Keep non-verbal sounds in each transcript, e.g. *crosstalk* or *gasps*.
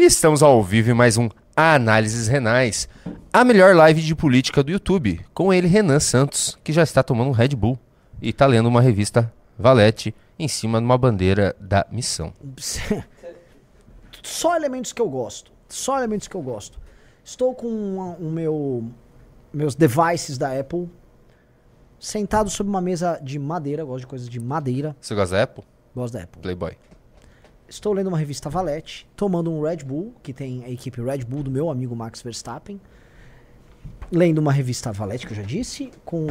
E estamos ao vivo em mais um Análises Renais, a melhor live de política do YouTube, com ele, Renan Santos, que já está tomando um Red Bull e está lendo uma revista Valete em cima de uma bandeira da missão. *laughs* Só elementos que eu gosto. Só elementos que eu gosto. Estou com o meu meus devices da Apple sentado sobre uma mesa de madeira, gosto de coisas de madeira. Você gosta da Apple? Gosto da Apple. Playboy. Estou lendo uma revista Valete, tomando um Red Bull, que tem a equipe Red Bull do meu amigo Max Verstappen. Lendo uma revista Valete, que eu já disse, com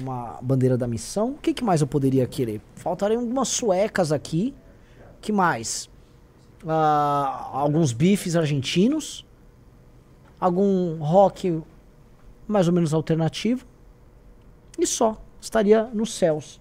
uma bandeira da missão. O que, que mais eu poderia querer? Faltariam algumas suecas aqui. que mais? Ah, alguns bifes argentinos. Algum rock mais ou menos alternativo. E só. Estaria nos céus.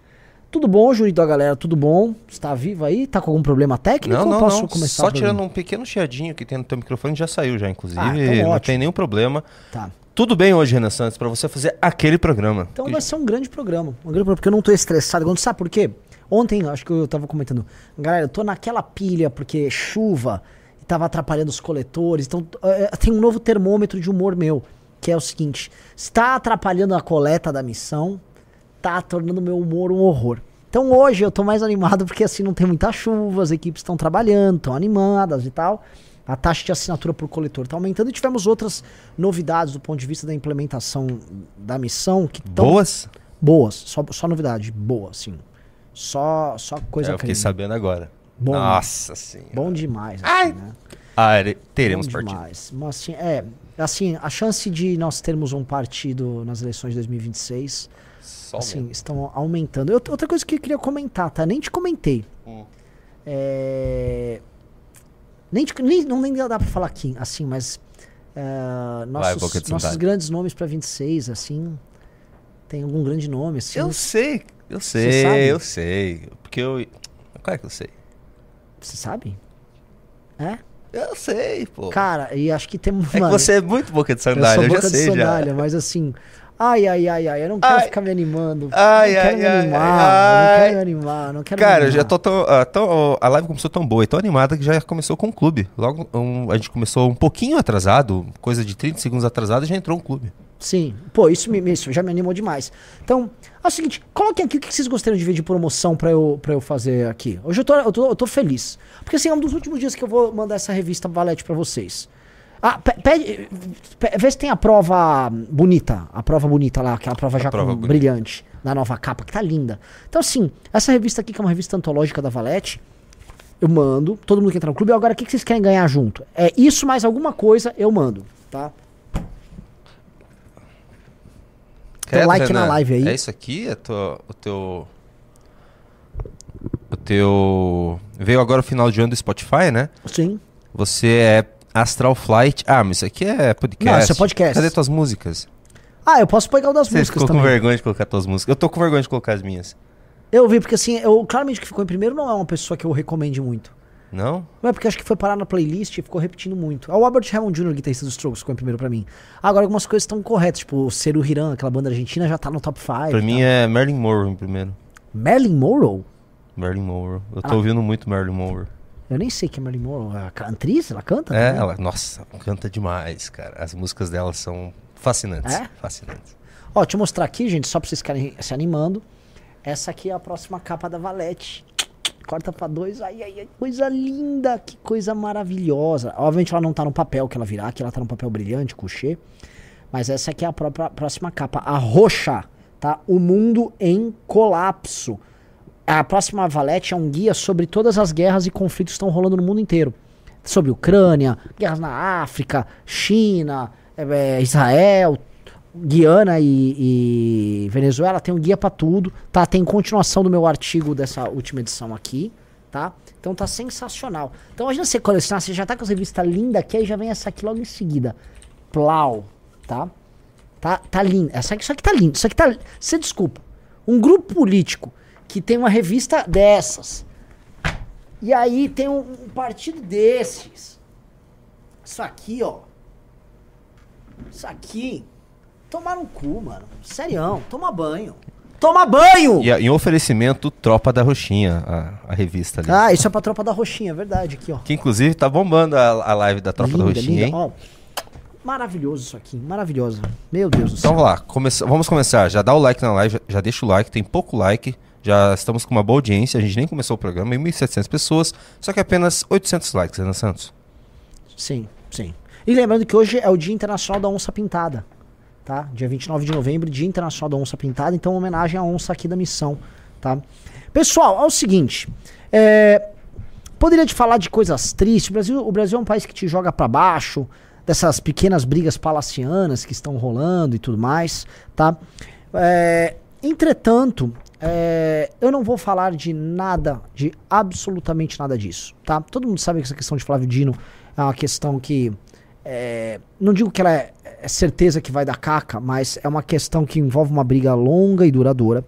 Tudo bom, Júlio da galera? Tudo bom? Está vivo aí? Tá com algum problema técnico? Não, não, posso não. começar Só tirando um pequeno chiadinho que tem no teu microfone, já saiu já, inclusive. Ah, então não ótimo. tem nenhum problema. Tá. Tudo bem hoje, Renan Santos, pra você fazer aquele programa. Então Que- vai ser um grande programa. Um grande programa, porque eu não tô estressado. Quando- Sabe por quê? Ontem, acho que eu tava comentando. Galera, eu tô naquela pilha porque chuva e tava atrapalhando os coletores. Então, eh, tem um novo termômetro de humor meu, que é o seguinte: está atrapalhando a coleta da missão, tá tornando meu humor um horror. Então hoje eu tô mais animado porque assim não tem muita chuva, as equipes estão trabalhando, estão animadas e tal. A taxa de assinatura por coletor tá aumentando e tivemos outras novidades do ponto de vista da implementação da missão que estão Boas? boas, só, só novidade, boa, sim. Só, só coisa É, eu fiquei sabendo agora. Bom. Nossa senhora. Bom demais, Ai! assim, né? Ah, ere- teremos Bom partido. demais. Mas, assim, é, assim, a chance de nós termos um partido nas eleições de 2026, Só assim, mesmo. estão aumentando. Eu- outra coisa que eu queria comentar, tá? Nem te comentei. Hum. É... Nem, te- nem, não nem dá pra falar aqui, assim, mas é, nossos, de nossos grandes nomes pra 26, assim, tem algum grande nome, assim? Eu sei, eu sei, eu sei. Porque eu. Claro que eu sei. Você sabe? É? Eu sei, pô. Cara, e acho que temos. é que você é muito boca de eu sandália, sou eu, boca já de sei sandália, mas assim. Ai, ai, ai, ai, eu não quero Ai. ficar me animando. Ai, não quero ai, me ai, animar, ai, não ai. quero me animar, não quero me Cara, animar. já tô tão, ah, tão- A live começou tão boa e tão animada que já começou com o clube. Logo, um, a gente começou um pouquinho atrasado, coisa de 30 segundos atrasado, já entrou um clube. Sim, pô, isso, me, isso já me animou demais. Então, é o seguinte, coloquem aqui o que vocês gostariam de ver de promoção pra eu, pra eu fazer aqui. Hoje eu tô, eu, tô, eu tô feliz. Porque assim, é um dos últimos dias que eu vou mandar essa revista Valete pra vocês. Ah, pe- pede, pe- vê se tem a prova bonita, a prova bonita lá, aquela prova já prova com brilhante, na nova capa, que tá linda. Então assim, essa revista aqui, que é uma revista antológica da Valete, eu mando, todo mundo que entra no clube, agora o que que vocês querem ganhar junto? É isso mais alguma coisa, eu mando, tá? Então, like na live aí. É isso aqui? É tua- o teu. O teu. Veio agora o final de ano do Spotify, né? Sim. Você é Astral Flight. Ah, mas isso aqui é podcast. Não, isso é podcast. Cadê tuas músicas? Ah, eu posso pegar o das Você músicas ficou com também. vergonha de colocar tuas músicas? Eu tô com vergonha de colocar as minhas. Eu vi, porque assim, eu, claramente que ficou em primeiro não é uma pessoa que eu recomende muito. Não? Não é porque acho que foi parar na playlist e ficou repetindo muito. É o Albert Hammond Jr., guitarrista dos Strokes, ficou em primeiro pra mim. Agora, algumas coisas estão corretas, tipo o Seru Hiran, aquela banda argentina, já tá no top 5. Pra mim é Marilyn Monroe em primeiro. Marilyn Monroe? Marilyn Monroe. Eu tô Ah. ouvindo muito Marilyn Monroe. Eu nem sei que é Marilyn Monroe. A cantriz? Ela canta? É, também? ela, nossa, canta demais, cara. As músicas dela são fascinantes. É? Fascinantes. Ó, deixa eu mostrar aqui, gente, só pra vocês ficarem se animando. Essa aqui é a próxima capa da Valete. Corta pra dois. Ai, ai, ai, coisa linda, que coisa maravilhosa. Obviamente ela não tá no papel que ela virá, aqui ela tá no papel brilhante, couchê. Mas essa aqui é a própria próxima capa, a roxa, tá? O mundo em colapso. A próxima Valete é um guia sobre todas as guerras e conflitos que estão rolando no mundo inteiro. Sobre Ucrânia, guerras na África, China, eh, Israel, Guiana e, e Venezuela tem um guia pra tudo, tá? Tem continuação do meu artigo dessa última edição aqui, tá? Então tá sensacional. Então imagina você colecionar, você já tá com essa revista linda aqui, aí já vem essa aqui logo em seguida. Plau, tá? Tá, tá lindo. Essa aqui, isso aqui tá lindo. Isso aqui tá. Você desculpa. Um grupo político que tem uma revista dessas. E aí tem um, um partido desses. Isso aqui, ó. Isso aqui. Tomar um cu, mano. Serião. Toma banho. Toma banho! E em oferecimento, Tropa da Roxinha, a, a revista ali. Ah, isso é pra tropa da roxinha, é verdade, aqui, ó. Que inclusive tá bombando a, a live da Tropa da Roxinha, hein? Ó, maravilhoso isso aqui, maravilhoso. Meu Deus do Então céu. vamos lá, começa- vamos começar. Já dá o like na live, já, já deixa o like, tem pouco like. Já estamos com uma boa audiência, a gente nem começou o programa, 1.700 pessoas, só que apenas 800 likes, Renan Santos. Sim, sim. E lembrando que hoje é o Dia Internacional da Onça Pintada, tá? Dia 29 de novembro, Dia Internacional da Onça Pintada, então homenagem à onça aqui da missão, tá? Pessoal, é o seguinte, é, poderia te falar de coisas tristes, o Brasil, o Brasil é um país que te joga pra baixo, dessas pequenas brigas palacianas que estão rolando e tudo mais, tá? É, entretanto, é, eu não vou falar de nada, de absolutamente nada disso, tá? Todo mundo sabe que essa questão de Flávio Dino é uma questão que é, não digo que ela é, é certeza que vai dar caca, mas é uma questão que envolve uma briga longa e duradoura.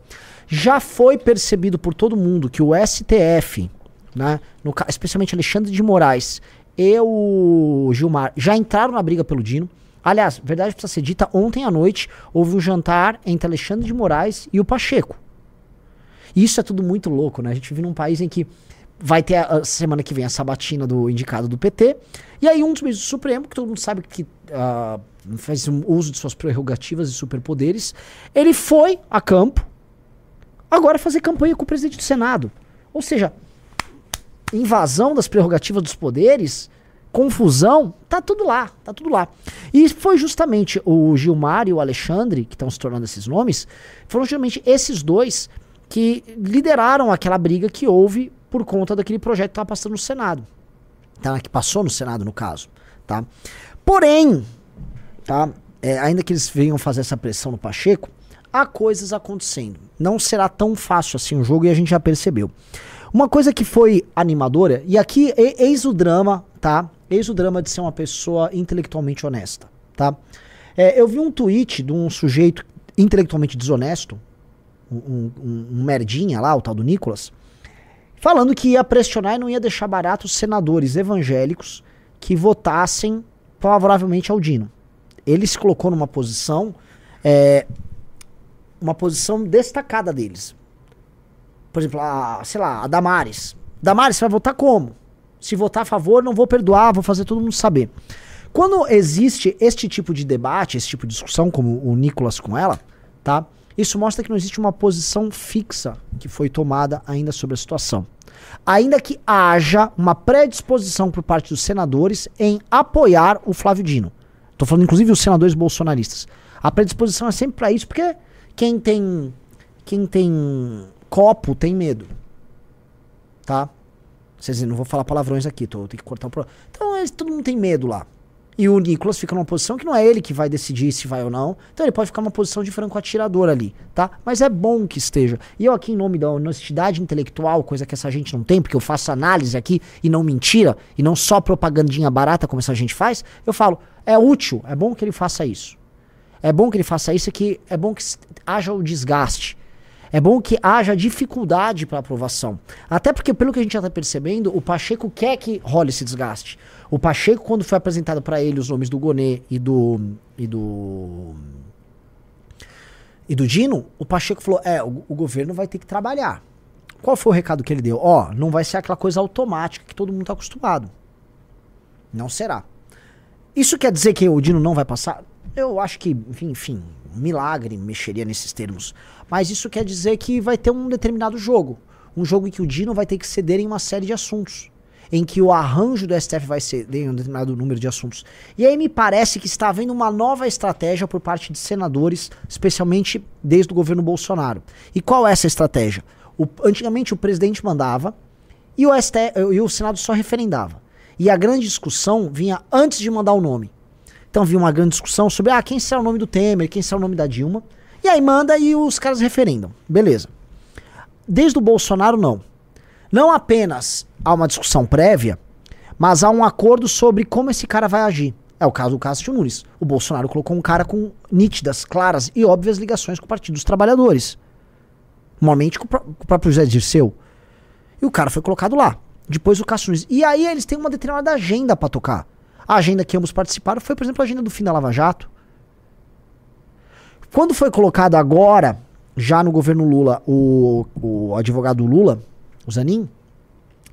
Já foi percebido por todo mundo que o STF, né, no especialmente Alexandre de Moraes e o Gilmar, já entraram na briga pelo Dino. Aliás, verdade precisa ser dita, ontem à noite houve um jantar entre Alexandre de Moraes e o Pacheco. E isso é tudo muito louco, né? A gente vive num país em que vai ter a, a semana que vem a sabatina do indicado do PT. E aí um dos ministros do Supremo, que todo mundo sabe que ah, faz um uso de suas prerrogativas e superpoderes, ele foi a campo agora fazer campanha com o presidente do Senado. Ou seja, invasão das prerrogativas dos poderes, confusão, tá tudo lá, tá tudo lá. E foi justamente o Gilmar e o Alexandre, que estão se tornando esses nomes, foram justamente esses dois que lideraram aquela briga que houve por conta daquele projeto que estava passando no Senado. Tá? Que passou no Senado, no caso. Tá? Porém, tá? É, ainda que eles venham fazer essa pressão no Pacheco, há coisas acontecendo. Não será tão fácil assim o jogo e a gente já percebeu. Uma coisa que foi animadora, e aqui eis o drama, tá? Eis o drama de ser uma pessoa intelectualmente honesta, tá? É, eu vi um tweet de um sujeito intelectualmente desonesto, um, um- um merdinha lá, o tal do Nicolas, falando que ia pressionar e não ia deixar barato os senadores evangélicos que votassem favoravelmente ao Dino. Ele se colocou numa posição, é, uma posição destacada deles. Por exemplo, a, sei lá, a Damares. Damares, você vai votar como? Se votar a favor, não vou perdoar, vou fazer todo mundo saber. Quando existe este tipo de debate, esse tipo de discussão, como o Nicolas com ela, tá? Isso mostra que não existe uma posição fixa que foi tomada ainda sobre a situação. Ainda que haja uma predisposição por parte dos senadores em apoiar o Flávio Dino. Tô falando inclusive os senadores bolsonaristas. A predisposição é sempre para isso, porque quem tem quem tem copo tem medo. Tá? Dizer, não vou falar palavrões aqui, tô, tenho que cortar o. Então eles, todo mundo tem medo lá. E o Nicolas fica numa posição que não é ele que vai decidir se vai ou não. Então ele pode ficar numa posição de franco atirador ali, tá? Mas é bom que esteja. E eu aqui, em nome da honestidade intelectual, coisa que essa gente não tem, porque eu faço análise aqui e não mentira, e não só propagandinha barata como essa gente faz, eu falo, é útil, é bom que ele faça isso. É bom que ele faça isso, é que é bom que haja o desgaste. É bom que haja dificuldade para aprovação. Até porque, pelo que a gente já está percebendo, o Pacheco quer que role esse desgaste. O Pacheco, quando foi apresentado para ele os nomes do Gonê e do. e do. e do Dino, o Pacheco falou: é, o, o governo vai ter que trabalhar. Qual foi o recado que ele deu? Ó, não vai ser aquela coisa automática que todo mundo está acostumado. Não será. Isso quer dizer que o Dino não vai passar? Eu acho que, enfim, enfim, um milagre mexeria nesses termos. Mas isso quer dizer que vai ter um determinado jogo. Um jogo em que o Dino vai ter que ceder em uma série de assuntos. Em que o arranjo do STF vai ceder em um determinado número de assuntos. E aí me parece que está havendo uma nova estratégia por parte de senadores, especialmente desde o governo Bolsonaro. E qual é essa estratégia? O- antigamente o presidente mandava e o, STF, e o Senado só referendava. E a grande discussão vinha antes de mandar o nome. Então havia uma grande discussão sobre ah, quem será o nome do Temer, quem será o nome da Dilma. E aí manda e os caras referendam. Beleza. Desde o Bolsonaro, não. Não apenas há uma discussão prévia, mas há um acordo sobre como esse cara vai agir. É o caso do Cássio Nunes. O Bolsonaro colocou um cara com nítidas, claras e óbvias ligações com o Partido dos Trabalhadores. Normalmente com o com o próprio José Dirceu. E o cara foi colocado lá. Depois o Cássio Nunes. E aí eles têm uma determinada agenda pra tocar. A agenda que ambos participaram foi, por exemplo, a agenda do fim da Lava Jato. Quando foi colocado agora já no governo Lula, o, o advogado Lula, o Zanin,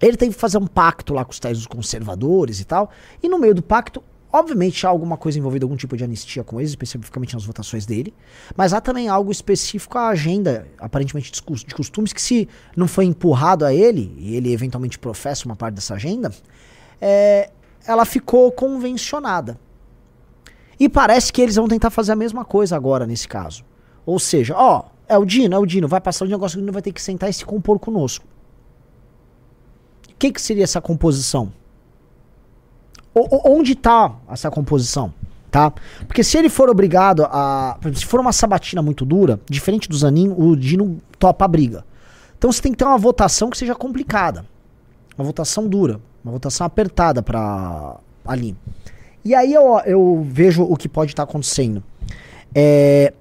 ele teve que fazer um pacto lá com os tais dos conservadores e tal. E no meio do pacto, obviamente há alguma coisa envolvida, algum tipo de anistia com eles, especificamente nas votações dele. Mas há também algo específico à agenda, aparentemente de costumes, que se não foi empurrado a ele, e ele eventualmente professa uma parte dessa agenda, é, ela ficou convencionada. E parece que eles vão tentar fazer a mesma coisa agora nesse caso. Ou seja, ó, é o Dino, é o Dino, vai passar o negócio que o Dino vai ter que sentar e se compor conosco. O que, que seria essa composição? O, onde está essa composição? Tá? Porque se ele for obrigado a. Se for uma sabatina muito dura, diferente do Zanin, o Dino topa a briga. Então você tem que ter uma votação que seja complicada. Uma votação dura. Uma votação apertada para ali. E aí eu, eu vejo o que pode estar tá acontecendo. É,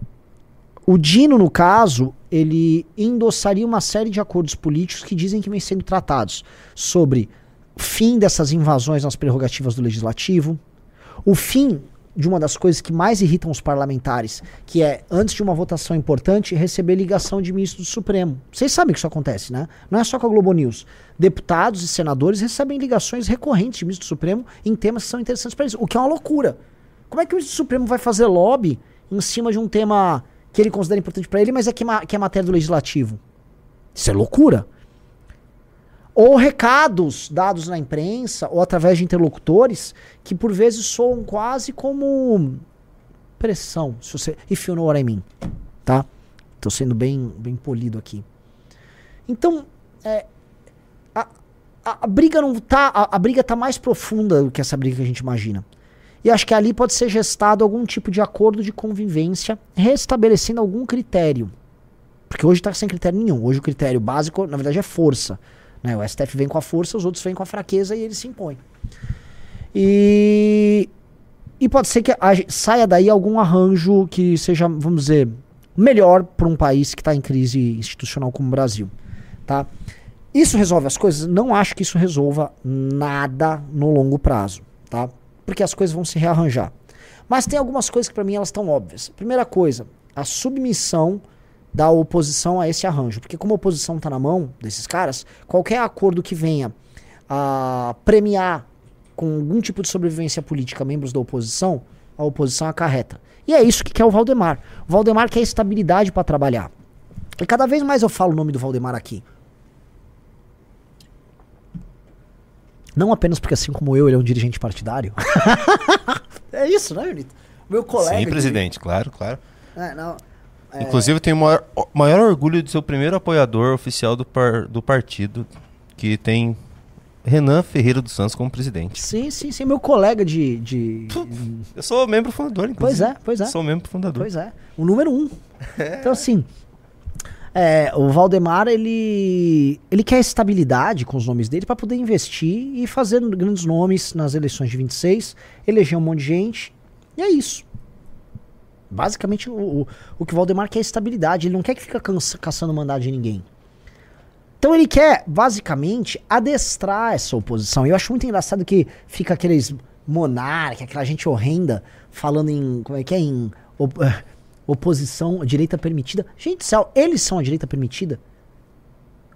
o Dino, no caso, ele endossaria uma série de acordos políticos que dizem que vem sendo tratados sobre fim dessas invasões nas prerrogativas do legislativo, o fim de uma das coisas que mais irritam os parlamentares, que é, antes de uma votação importante, receber ligação de ministro do Supremo. Vocês sabem que isso acontece, né? Não é só com a Globo News. Deputados e senadores recebem ligações recorrentes de ministro do Supremo em temas que são interessantes para eles, o que é uma loucura. Como é que o ministro do Supremo vai fazer lobby em cima de um tema que ele considera importante para ele, mas é que, que é matéria do legislativo? Isso é loucura ou recados dados na imprensa ou através de interlocutores que por vezes soam quase como pressão, se você if you know what I mean, tá? Tô sendo bem bem polido aqui. Então, é, a, a, a, briga não tá a, a briga tá mais profunda do que essa briga que a gente imagina. E acho que ali pode ser gestado algum tipo de acordo de convivência, restabelecendo algum critério. Porque hoje está sem critério nenhum. Hoje o critério básico, na verdade, é força. Né? O STF vem com a força, os outros vêm com a fraqueza e ele se impõe. E, e pode ser que saia daí algum arranjo que seja, vamos dizer, melhor para um país que está em crise institucional como o Brasil. Tá? Isso resolve as coisas? Não acho que isso resolva nada no longo prazo, tá? Porque as coisas vão se rearranjar. Mas tem algumas coisas que para mim elas estão óbvias. Primeira coisa, a submissão da oposição a esse arranjo. Porque como a oposição está na mão desses caras, qualquer acordo que venha a premiar com algum tipo de sobrevivência política membros da oposição, a oposição acarreta. E é isso que quer o Valdemar. O Valdemar quer estabilidade para trabalhar. E cada vez mais eu falo o nome do Valdemar aqui. Não apenas porque, assim como eu, ele é um dirigente partidário. *laughs* é isso, né, Junito? Meu colega. Sim, presidente, claro, claro. É, não, é... Inclusive, tenho o maior, maior, orgulho de ser o primeiro apoiador oficial do, par, do partido, que tem Renan Ferreira dos Santos como presidente. Sim, sim, sim. Meu colega de. de... Eu sou membro fundador, inclusive. Pois é, pois é. Sou membro fundador. Pois é. O número um. *laughs* É. Então, assim. É, o Valdemar, ele, ele quer estabilidade com os nomes dele para poder investir e fazer grandes nomes nas eleições de 26, eleger um monte de gente. E é isso. Basicamente, o, o, o que o Valdemar quer é estabilidade. Ele não quer que fique caçando mandado de ninguém. Então ele quer, basicamente, adestrar essa oposição. E eu acho muito engraçado que fica aqueles monarca, aquela gente horrenda, falando em. Como é que é? Em op, *laughs* oposição, direita permitida. Gente, céu, eles são a direita permitida?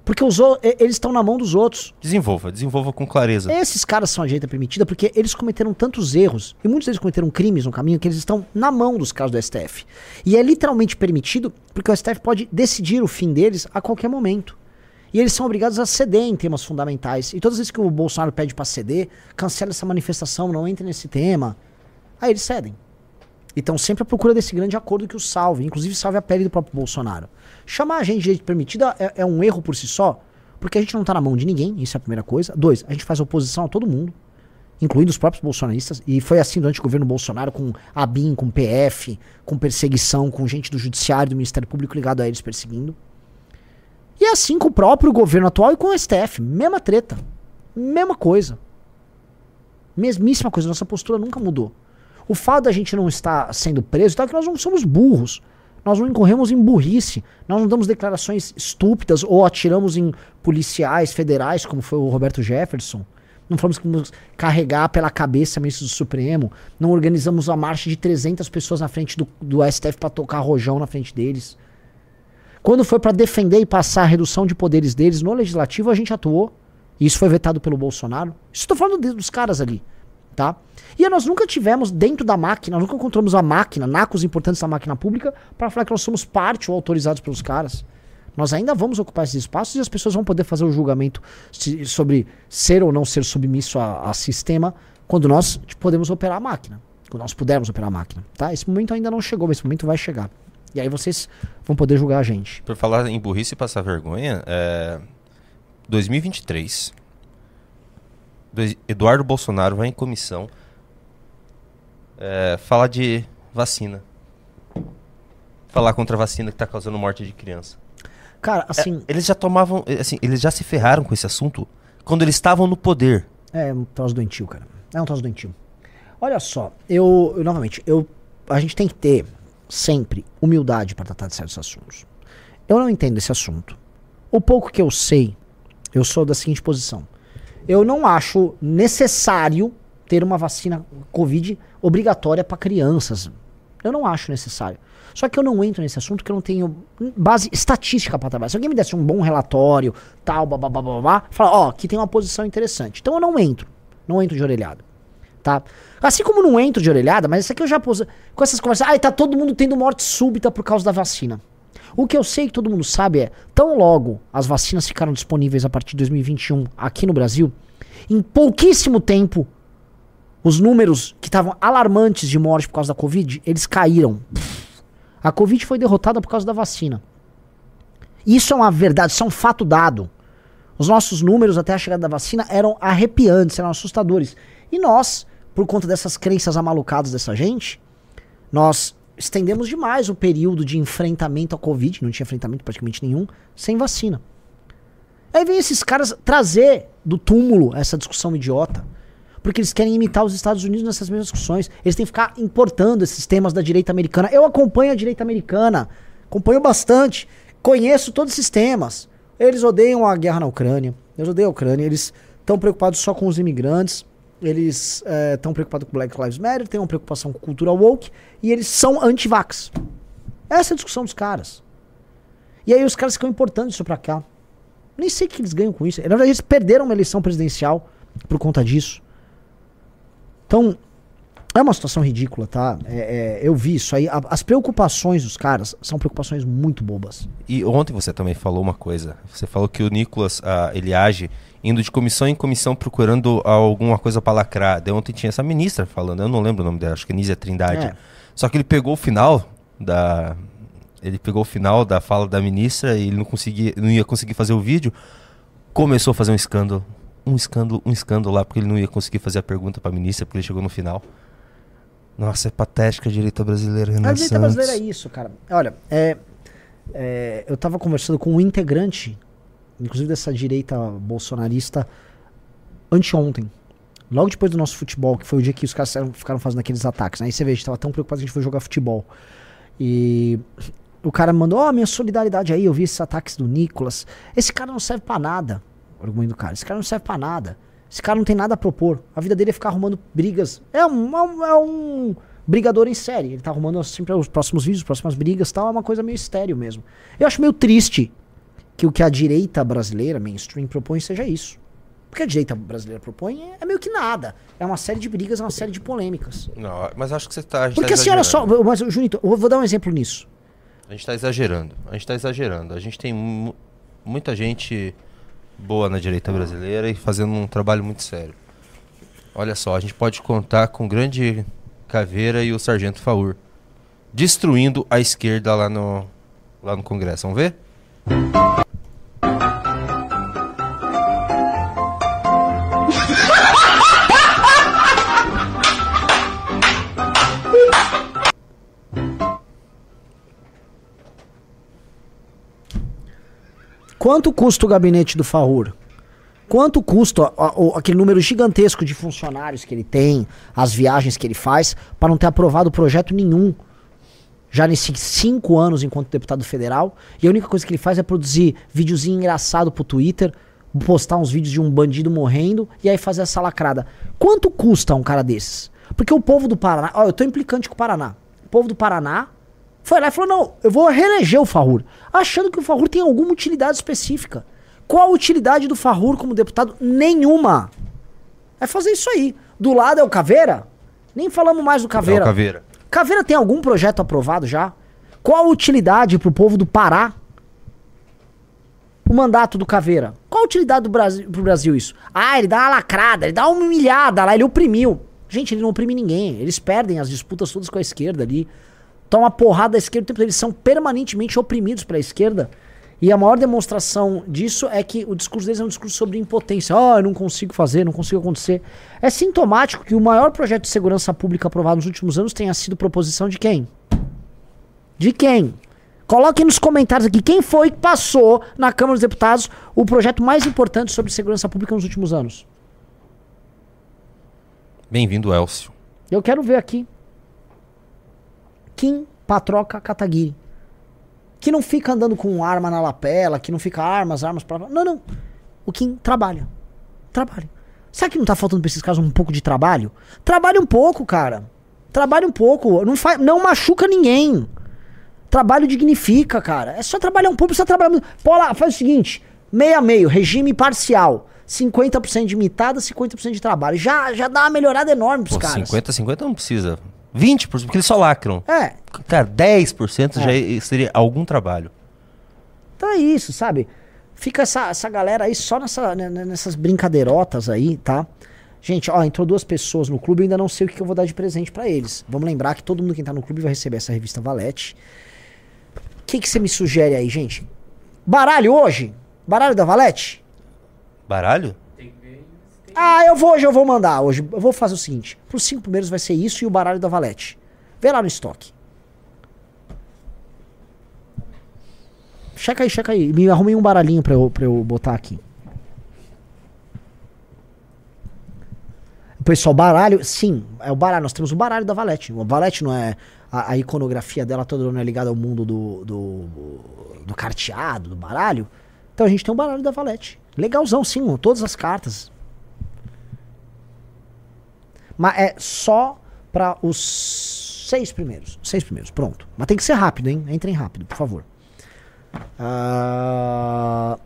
Porque os, eles estão na mão dos outros. Desenvolva, desenvolva com clareza. Esses caras são a direita permitida porque eles cometeram tantos erros, e muitos deles cometeram crimes no caminho, que eles estão na mão dos caras do STF. E é literalmente permitido porque o STF pode decidir o fim deles a qualquer momento. E eles são obrigados a ceder em temas fundamentais. E todas as vezes que o Bolsonaro pede para ceder, cancela essa manifestação, não entre nesse tema. Aí eles cedem. E estão sempre à procura desse grande acordo que o salve, inclusive salve a pele do próprio Bolsonaro. Chamar a gente de direito permitida é, é, um erro por si só, porque a gente não tá na mão de ninguém, isso é a primeira coisa. Dois, a gente faz oposição a todo mundo, incluindo os próprios bolsonaristas, e foi assim durante o governo Bolsonaro, com a BIM, com PF, com perseguição, com gente do Judiciário, do Ministério Público ligado a eles perseguindo. E é assim com o próprio governo atual e com o STF, mesma treta, mesma coisa. Mesmíssima coisa, nossa postura nunca mudou. O fato da gente não estar sendo preso é que nós não somos burros. Nós não incorremos em burrice. Nós não damos declarações estúpidas ou atiramos em policiais federais, como foi o Roberto Jefferson. Não fomos carregar pela cabeça ministro do Supremo. Não organizamos a marcha de 300 pessoas na frente do, do STF para tocar rojão na frente deles. Quando foi para defender e passar a redução de poderes deles no legislativo, a gente atuou. E isso foi vetado pelo Bolsonaro. Estou falando dos caras ali, tá? E nós nunca tivemos dentro da máquina, nunca encontramos a máquina, nacos importantes da máquina pública, para falar que nós somos parte ou autorizados pelos caras. Nós ainda vamos ocupar esses espaços e as pessoas vão poder fazer o julgamento sobre ser ou não ser submisso a, a sistema quando nós tipo, podemos operar a máquina. Quando nós pudermos operar a máquina, tá? Esse momento ainda não chegou, mas esse momento vai chegar. E aí vocês vão poder julgar a gente. Por falar em burrice e passar vergonha, é... 2023, Eduardo Bolsonaro vai em comissão é, falar de vacina. Falar contra a vacina que está causando morte de criança. Cara, É, assim, eles já tomavam, é, assim, eles já se ferraram com esse assunto quando eles estavam no poder. É um troço doentio, cara. É um troço doentio. Olha só, eu, eu, novamente, eu, a gente tem que ter sempre humildade para tratar de certos assuntos. Eu não entendo esse assunto. O pouco que eu sei, eu sou da seguinte posição. Eu não acho necessário ter uma vacina Covid obrigatória para crianças. Eu não acho necessário. Só que eu não entro nesse assunto porque eu não tenho base estatística para trabalhar. Se alguém me desse um bom relatório, tal, babá, babá, fala, ó, aqui tem uma posição interessante. Então eu não entro. Não entro de orelhada. Tá? Assim como não entro de orelhada, mas isso aqui eu já pus com essas conversas. Ai, tá todo mundo tendo morte súbita por causa da vacina. O que eu sei que todo mundo sabe é, tão logo as vacinas ficaram disponíveis a partir de 2021 aqui no Brasil, em pouquíssimo tempo, os números que estavam alarmantes de morte por causa da Covid, eles caíram. A Covid foi derrotada por causa da vacina. Isso é uma verdade, isso é um fato dado. Os nossos números até a chegada da vacina eram arrepiantes, eram assustadores. E nós, por conta dessas crenças amalucadas dessa gente, nós estendemos demais o período de enfrentamento à Covid, não tinha enfrentamento praticamente nenhum, sem vacina. Aí vem esses caras trazer do túmulo essa discussão idiota. Porque eles querem imitar os Estados Unidos nessas mesmas discussões. Eles têm que ficar importando esses temas da direita americana. Eu acompanho a direita americana, acompanho bastante, conheço todos esses temas. Eles odeiam a guerra na Ucrânia, eles odeiam a Ucrânia, eles estão preocupados só com os imigrantes, eles estão preocupados com Black Lives Matter, têm uma preocupação com cultura woke, e eles são anti-vax. Essa é a discussão dos caras. E aí os caras ficam importando isso pra cá. Nem sei o que eles ganham com isso. Na verdade, eles perderam uma eleição presidencial por conta disso. Então, é uma situação ridícula, tá? É, é, eu vi isso aí. As preocupações dos caras são preocupações muito bobas. E ontem você também falou uma coisa. Você falou que o Nicolas, ah, ele age indo de comissão em comissão procurando alguma coisa pra lacrar. De ontem tinha essa ministra falando, eu não lembro o nome dela, acho que é Nízia Trindade. É. Só que ele pegou o final da ele pegou o final da fala da ministra e ele não conseguia, não ia conseguir fazer o vídeo. Começou a fazer um escândalo, um escândalo, um escândalo lá porque ele não ia conseguir fazer a pergunta pra ministra porque ele chegou no final. Nossa, é patética a direita brasileira, Renan A direita Santos. brasileira é isso, cara. Olha, é, é, eu tava conversando com um integrante, inclusive dessa direita bolsonarista, anteontem. Logo depois do nosso futebol, que foi o dia que os caras ficaram- fazendo aqueles ataques. Né? Aí você vê, a gente tava tão preocupado que a gente foi jogar futebol. E o cara mandou, ó, minha solidariedade aí, eu vi esses ataques do Nicolas. Esse cara não serve pra nada. O argumento do cara, esse cara não serve pra nada. Esse cara não tem nada a propor. A vida dele é ficar arrumando brigas. É um, é um, é um brigador em série. Ele tá arrumando sempre os próximos vídeos, as próximas brigas tal. É uma coisa meio estéreo mesmo. Eu acho meio triste que o que a direita brasileira, mainstream, propõe seja isso. Porque a direita brasileira propõe é, meio que nada. É uma série de brigas, é uma série de polêmicas. Não, mas acho que você tá. a gente Porque tá assim, olha só, mas, Junito, eu vou dar um exemplo nisso. A gente tá exagerando. A gente tá exagerando. A gente tem mu- muita gente boa na direita brasileira e fazendo um trabalho muito sério. Olha só, a gente pode contar com o grande Caveira e o Sargento Faur destruindo a esquerda lá no, lá no Congresso. Vamos ver? Quanto custa o gabinete do Farrur? Quanto custa aquele número gigantesco de funcionários que ele tem, as viagens que ele faz, para não ter aprovado projeto nenhum já nesses cinco anos enquanto deputado federal? E a única coisa que ele faz é produzir videozinho engraçado pro Twitter, postar uns vídeos de um bandido morrendo e aí fazer essa lacrada. Quanto custa um cara desses? Porque o povo do Paraná. Ó, eu tô implicante com o Paraná. O povo do Paraná Foi lá e falou: não, eu vou reeleger o Farrur. Achando que o Farrur tem alguma utilidade específica. Qual a utilidade do Farrur como deputado? Nenhuma. É fazer isso aí. Do lado é o Caveira? Nem falamos mais do Caveira. É o Caveira. Caveira tem algum projeto aprovado já? Qual a utilidade pro povo do Pará? O mandato do Caveira. Qual a utilidade do Brasil, pro Brasil isso? Ah, ele dá uma lacrada, ele dá uma humilhada lá, ele oprimiu. Gente, ele não oprime ninguém. Eles perdem as disputas todas com a esquerda ali. Toma porrada da esquerda o tempo todo. Eles são permanentemente oprimidos pela esquerda. E a maior demonstração disso é que o discurso deles é um discurso sobre impotência. Ah, eu não consigo fazer, não consigo acontecer. É sintomático que o maior projeto de segurança pública aprovado nos últimos anos tenha sido proposição de quem? De quem? Coloquem nos comentários aqui quem foi que passou na Câmara dos Deputados o projeto mais importante sobre segurança pública nos últimos anos. Bem-vindo, Elcio. Eu quero ver aqui. Kim Patroca Kataguiri. Que não fica andando com arma na lapela, que não fica armas, armas pra. Não, não. O Kim trabalha. Trabalha. Sabe que não tá faltando pra esses casos um pouco de trabalho? Trabalhe um pouco, cara. Trabalhe um pouco. Não, faz, não machuca ninguém. Trabalho dignifica, cara. É só trabalhar um pouco, precisa trabalhar muito. Pô lá, faz o seguinte: meio a meio, regime parcial. 50% de mitada, 50% de trabalho. Já, já dá uma melhorada enorme pros Pô, caras. 50, 50 não precisa. 20%, porque eles só lacram. É, Cara, 10% É. já i- seria algum trabalho. Então é isso, sabe? Fica essa, essa galera aí só nessa, né, né, nessas brincadeirotas aí, tá? Gente, ó, entrou duas pessoas no clube, eu ainda não sei o que eu vou dar de presente pra eles. Vamos lembrar que todo mundo que tá no clube vai receber essa revista Valete. O que que você me sugere aí, gente? Baralho hoje? Baralho da Valete? Baralho? Ah, eu vou hoje, eu vou mandar hoje. Eu vou fazer o seguinte: pros cinco primeiros vai ser isso e o baralho da Valete. Vê lá no estoque. Checa aí, checa aí. Me arrumei um baralhinho pra eu, pra eu botar aqui. Pessoal, baralho, sim, é o baralho. Nós temos o baralho da Valete. O Valete não é. A, a iconografia dela toda não é ligada ao mundo do, do, do carteado, do baralho. Então a gente tem um baralho da Valete. Legalzão, sim, todas as cartas. Mas é só para os seis primeiros. Seis primeiros, pronto. Mas tem que ser rápido, hein? Entrem rápido, por favor. Ah,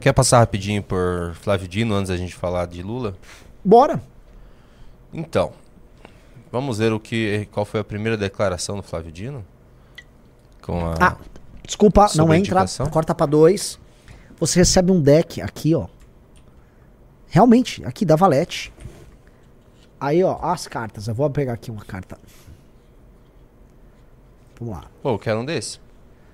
Quer passar rapidinho por Flávio Dino antes da gente falar de Lula? bora. Então, vamos ver o que, qual foi a primeira declaração do Flávio Dino? Com a... Ah, desculpa, não entra. Corta pra dois. Você recebe um deck aqui, ó. Realmente, aqui da Valete. Aí, ó, as cartas. Eu vou pegar aqui uma carta. Vamos lá. Pô, eu quero um desse.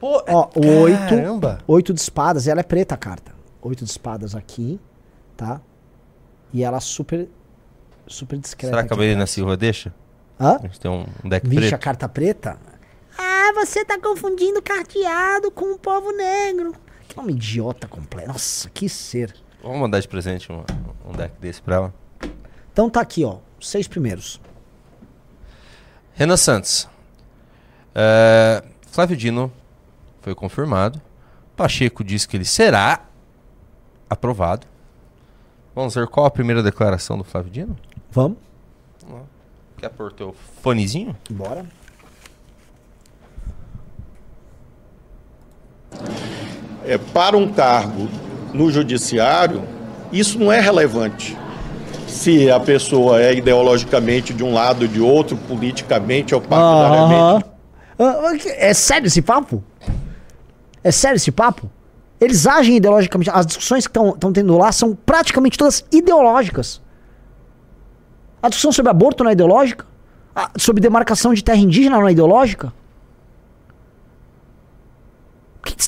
Pô, Ó, o oito. Caramba! Oito de espadas, e ela é preta a carta. Oito de espadas aqui, tá? E ela super. Super discreta. Será que a Marina. Silva deixa? Hã? A gente tem um, deck Vixe, a preto. carta preta? Ah, você tá confundindo carteado com o povo negro. Que nome idiota completo. Nossa, que ser. Vamos mandar de presente um, um deck desse pra ela. Então tá aqui, ó. Os seis primeiros. Renan Santos. É, Flávio Dino foi confirmado. Pacheco disse que ele será aprovado. Vamos ver qual a primeira declaração do Flávio Dino? Vamos? Quer pôr teu fonezinho? Bora. é, para um cargo no judiciário, isso não é relevante. Se a pessoa é ideologicamente de um lado ou de outro, politicamente ou partidariamente. Ah, que- É sério esse papo? É sério esse papo? Eles agem ideologicamente. As discussões que estão tendo lá são praticamente todas ideológicas. A discussão sobre aborto não é ideológica? A- sobre demarcação de terra indígena não é ideológica?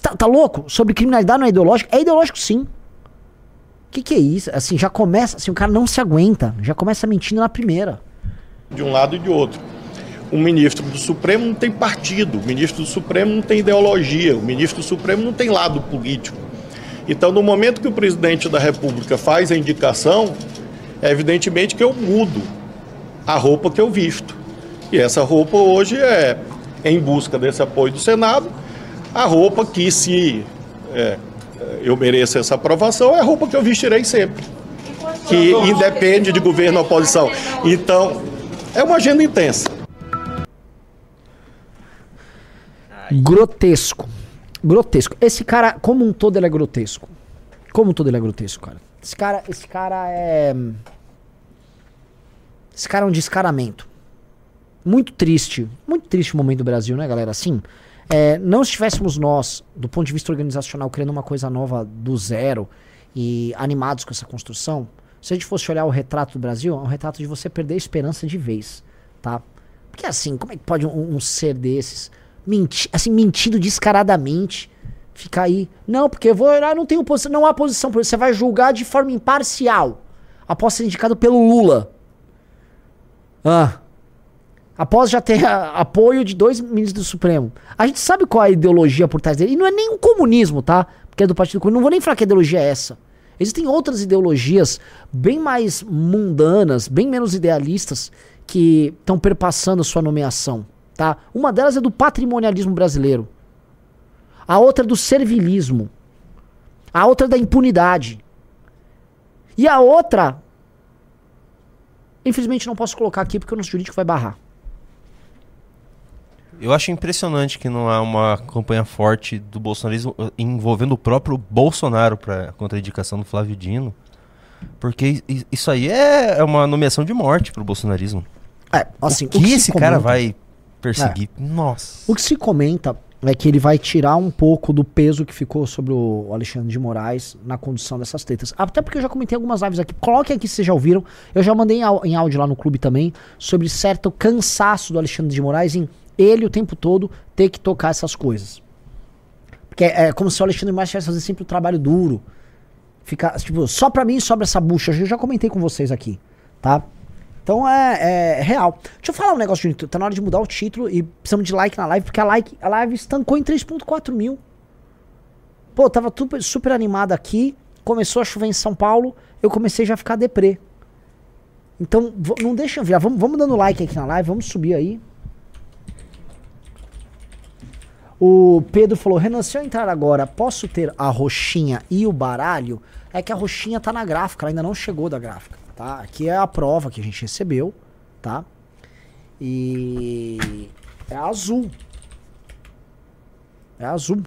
Tá, tá louco? Sobre criminalidade não é ideológico? É ideológico sim. Que, que é isso? Assim, já começa. Assim, o cara não se aguenta. Já começa mentindo na primeira. de um lado e de outro. O ministro do Supremo não tem partido, o ministro do Supremo não tem ideologia, o ministro do Supremo não tem lado político. Então, no momento que o presidente da República faz a indicação, é evidentemente que eu mudo a roupa que eu visto. E essa roupa hoje é, em busca desse apoio do Senado, a roupa que, se é, eu mereço essa aprovação, é a roupa que eu vestirei sempre que independe de governo ou oposição. Então, é uma agenda intensa. Grotesco. Grotesco. Esse cara, como um todo, ele é grotesco. Como um todo, ele é grotesco, cara. Esse cara, esse cara é. Esse cara é um descaramento. Muito triste. Muito triste o momento do Brasil, né, galera? Assim, é, não estivéssemos nós, do ponto de vista organizacional, criando uma coisa nova do zero e animados com essa construção, se a gente fosse olhar o retrato do Brasil, é um retrato de você perder a esperança de vez, tá? Porque assim, como é que pode um, um ser desses, menti assim, mentindo descaradamente, ficar aí, não, porque eu vou, ah, não tenho posição, não há posição, você vai julgar de forma imparcial, após ser indicado pelo Lula. Ah, após já ter apoio de dois ministros do Supremo. A gente sabe qual é a ideologia por trás dele. E não é nem o comunismo, tá? Porque é do Partido Comunista. Não vou nem falar que ideologia é essa. Existem outras ideologias bem mais mundanas, bem menos idealistas, que estão perpassando sua nomeação, tá? Uma delas é do patrimonialismo brasileiro. A outra é do servilismo. A outra é da impunidade. E a outra, infelizmente não posso colocar aqui porque o nosso jurídico vai barrar. Eu acho impressionante que não há uma campanha forte do bolsonarismo uh, envolvendo o próprio Bolsonaro pra, contra a indicação do Flávio Dino. Porque isso aí é é uma nomeação de morte pro bolsonarismo. É, assim, o que, se esse cara comenta- vai perseguir? Nossa. O que se comenta é que ele vai tirar um pouco do peso que ficou sobre o Alexandre de Moraes na condução dessas tretas. Até porque eu já comentei algumas lives aqui. Coloquem aqui se vocês já ouviram. Eu já mandei em áudio lá no clube também sobre certo cansaço do Alexandre de Moraes em ele o tempo todo ter que tocar essas coisas. Porque é, é como se o Alexandre Moraes tivesse fazendo sempre o trabalho duro. Fica, tipo, só pra mim sobra essa bucha. Eu já comentei com vocês aqui, tá? Então é, é real. Deixa eu falar um negócio, Junito. Tá na hora de mudar o título e precisamos de like na live, porque a, like, a live estancou em 3.4 mil. Pô, tava super, super animado aqui. Começou a chover em São Paulo. Eu comecei já a ficar deprê. Então, não deixa eu ver. Vamos, vamos dando like aqui na live. Vamos subir aí. O Pedro falou: Renan, se eu entrar agora, posso ter a roxinha e o baralho? É que a roxinha tá na gráfica, ela ainda não chegou da gráfica, tá? Aqui é a prova que a gente recebeu, tá? E é azul. É azul.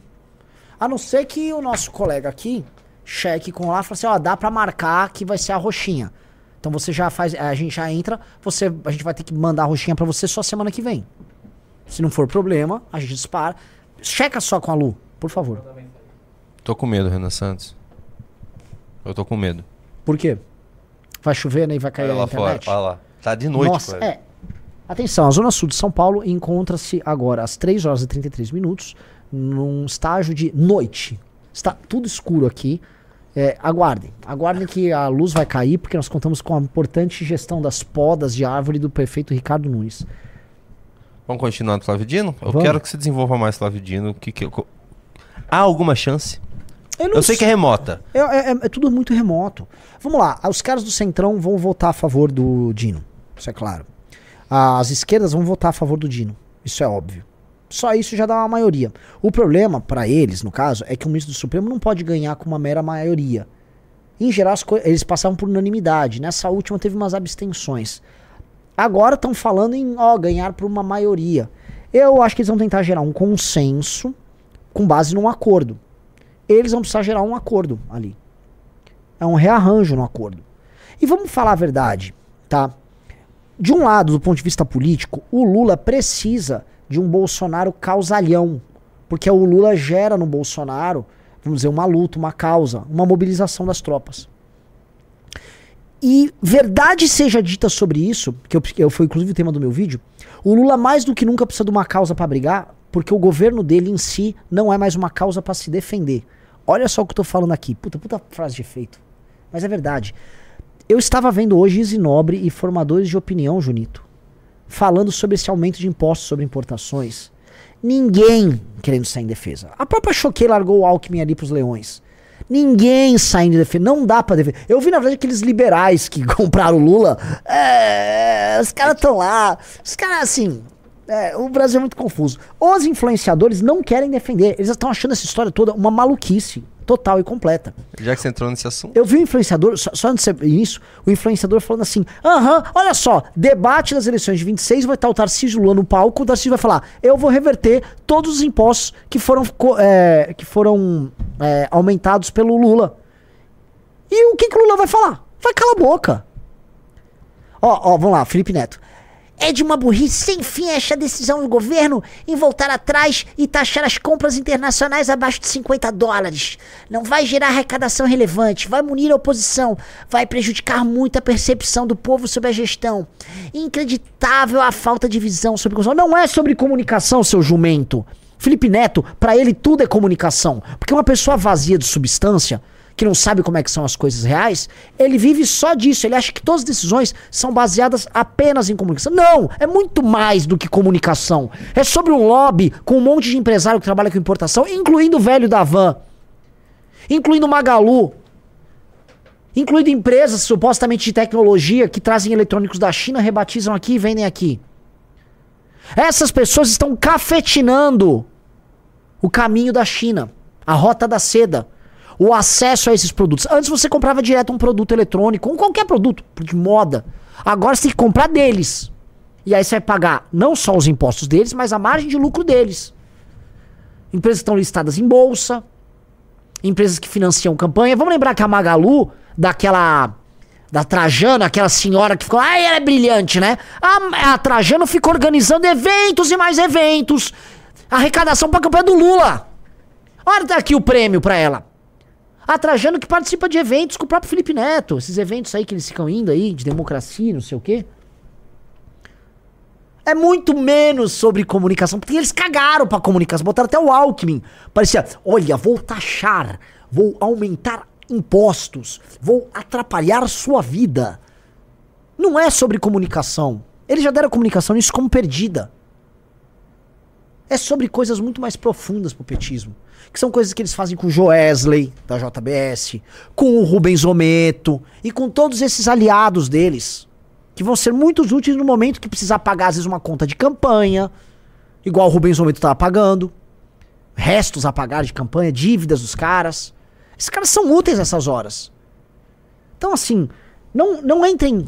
A não ser que o nosso colega aqui cheque com lá e fale assim: ó, dá pra marcar que vai ser a roxinha. Então você já faz, a gente já entra, você, a gente vai ter que mandar a roxinha pra você só semana que vem. Se não for problema, a gente dispara. Checa só com a Lu, por favor. Tô com medo, Renan Santos. Eu tô com medo. Por quê? Vai chover, né? E vai cair Olha a lá fora, internet. olha lá. Tá de noite, Nossa, é. Atenção, a Zona Sul de São Paulo encontra-se agora às 3 horas e 33 minutos num estágio de noite. Está tudo escuro aqui. É, aguardem. Aguardem que a luz vai cair, porque nós contamos com a importante gestão das podas de árvore do prefeito Ricardo Nunes. Vamos continuar no Flávio Dino? Eu Vamos. quero que você desenvolva mais Flávio Dino. Que, que, co- Há alguma chance? não Eu sei que é remota. É, é- é- tudo muito remoto. Vamos lá, os caras do Centrão vão votar a favor do Dino. Isso é claro. As esquerdas vão votar a favor do Dino. Isso é óbvio. Só isso já dá uma maioria. O problema, pra eles, no caso, é que o ministro do Supremo não pode ganhar com uma mera maioria. Em geral, eles passavam por unanimidade. Nessa última teve umas abstenções. Agora estão falando em ó, ganhar por uma maioria. Eu acho que eles vão tentar gerar um consenso com base num acordo eles vão precisar gerar um acordo ali. É um rearranjo no acordo. E vamos falar a verdade, tá? De um lado, do ponto de vista político, o Lula precisa de um Bolsonaro causalhão. Porque o Lula gera no Bolsonaro, vamos dizer, uma luta, uma causa, uma mobilização das tropas. E verdade seja dita sobre isso, que eu, eu foi inclusive o tema do meu vídeo, o Lula mais do que nunca precisa de uma causa pra brigar, porque o governo dele em si não é mais uma causa pra se defender. Olha só o que eu tô falando aqui. Puta, puta frase de efeito. Mas é verdade. Eu estava vendo hoje Isinobre e formadores de opinião, Junito, falando sobre esse aumento de impostos sobre importações. Ninguém querendo sair em defesa. A própria Choquei largou o Alckmin ali pros leões. Ninguém saindo de defesa. Não dá pra defender. Eu vi, na verdade, aqueles liberais que *laughs* compraram o Lula. É, os caras estão lá. Os caras, assim. é, o Brasil é muito confuso. Os influenciadores não querem defender. Eles estão achando essa história toda uma maluquice. Total e completa. Já que você entrou nesse assunto. Eu vi um influenciador, só, só antes disso, o influenciador falando assim: aham, olha só, debate das eleições de 26 vai estar o Tarcísio Lula no palco, o Tarcísio vai falar: eu vou reverter todos os impostos que foram, é, que foram é, aumentados pelo Lula. E o que, que o Lula vai falar? Vai calar a boca. Ó, ó, vamos lá, Felipe Neto. É de uma burrice sem fim esta decisão do governo em voltar atrás e taxar as compras internacionais abaixo de 50 dólares. Não vai gerar arrecadação relevante, vai munir a oposição, vai prejudicar muito a percepção do povo sobre a gestão. Increditável a falta de visão sobre. Não é sobre comunicação, seu jumento. Felipe Neto, para ele tudo é comunicação. Porque uma pessoa vazia de substância que não sabe como é que são as coisas reais, ele vive só disso. Ele acha que todas as decisões são baseadas apenas em comunicação. Não, é muito mais do que comunicação. É sobre um lobby com um monte de empresário que trabalha com importação, incluindo o velho da van, incluindo o Magalu, incluindo empresas supostamente de tecnologia que trazem eletrônicos da China, rebatizam aqui e vendem aqui. Essas pessoas estão cafetinando o caminho da China, a rota da seda o acesso a esses produtos. Antes você comprava direto um produto eletrônico, ou qualquer produto de moda. Agora você tem que comprar deles. E aí você vai pagar não só os impostos deles, mas a margem de lucro deles. Empresas que estão listadas em bolsa, empresas que financiam campanha. Vamos lembrar que a Magalu, daquela. Da Trajano, aquela senhora que ficou. Ai, ela é brilhante, né? A, a Trajano ficou organizando eventos e mais eventos. Arrecadação pra campanha do Lula. Olha tá aqui o prêmio pra ela. A Trajano que participa de eventos com o próprio Felipe Neto. Esses eventos aí que eles ficam indo aí, de democracia, não sei o quê. É muito menos sobre comunicação, porque eles cagaram pra comunicação. Botaram até o Alckmin. Parecia, olha, vou taxar, vou aumentar impostos, vou atrapalhar sua vida. Não é sobre comunicação. Eles já deram comunicação isso como perdida. É sobre coisas muito mais profundas pro petismo que são coisas que eles fazem com o Joesley, da JBS, com o Rubens Ometo e com todos esses aliados deles, que vão ser muito úteis no momento que precisar pagar, às vezes, uma conta de campanha, igual o Rubens Ometo estava pagando, restos a pagar de campanha, dívidas dos caras. Esses caras são úteis nessas horas. Então, assim, não, não entrem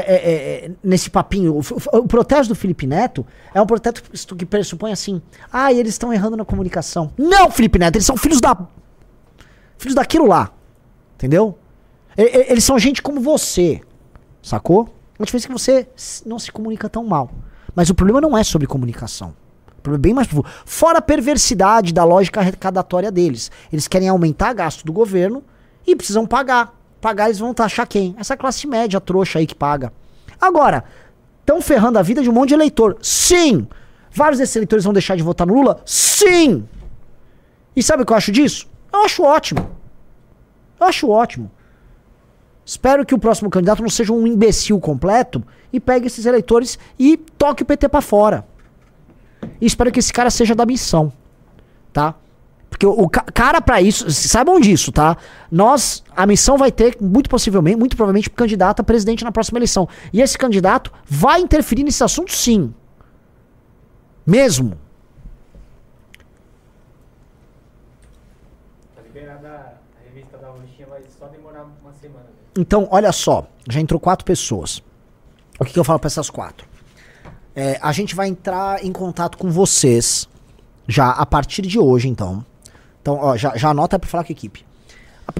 é, é, é, nesse papinho. O, o, protesto do Felipe Neto é um protesto que pressupõe assim: ah, eles estão errando na comunicação. Não, Felipe Neto, eles são filhos da. Filhos daquilo lá. Entendeu? E, eles são gente como você. Sacou? A diferença é que você não se comunica tão mal. Mas o problema não é sobre comunicação. O problema é bem mais profundo. Fora a perversidade da lógica arrecadatória deles. Eles querem aumentar gasto do governo e precisam pagar pagar, eles vão taxar quem? Essa classe média trouxa aí que paga. Agora, estão ferrando a vida de um monte de eleitor. Sim! Vários desses eleitores vão deixar de votar no Lula? Sim! E sabe o que eu acho disso? Eu acho ótimo. Eu acho ótimo. Espero que o próximo candidato não seja um imbecil completo e pegue esses eleitores e toque o PT para fora. E espero que esse cara seja da missão, tá? Porque o, o cara para isso, saibam disso, tá? Nós, a missão vai ter, muito possivelmente, muito provavelmente, candidato a presidente na próxima eleição. E esse candidato vai interferir nesse assunto sim. Mesmo. Tá semana. Então, olha só, já entrou quatro pessoas. O que, que eu falo para essas quatro? É, a gente vai entrar em contato com vocês já a partir de hoje, então. Então, ó, já, já anota pra falar com a equipe.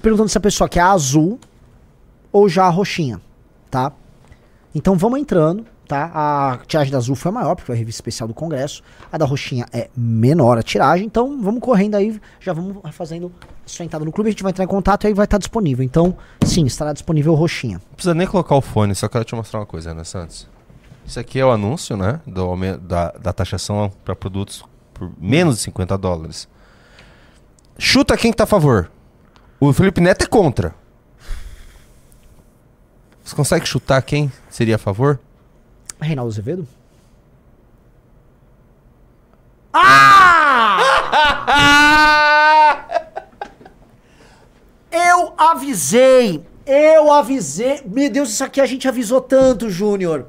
Perguntando se a pessoa quer a azul ou já a roxinha, tá? Então vamos entrando, tá? A tiragem da azul foi maior, porque foi a revista especial do Congresso. A da roxinha é menor a tiragem, então vamos correndo aí, já vamos fazendo sua entrada no clube, a gente vai entrar em contato e aí vai estar disponível. Então, sim, estará disponível roxinha. Não precisa nem colocar o fone, só quero te mostrar uma coisa, Ana Santos. Isso aqui é o anúncio, né? Do, da, da taxação para produtos por menos de 50 dólares. Chuta quem que tá a favor. O Felipe Neto é contra. Você consegue chutar quem seria a favor? Reinaldo Azevedo? Ah! *laughs* eu avisei! Eu avisei! Meu Deus, isso aqui a gente avisou tanto, Júnior.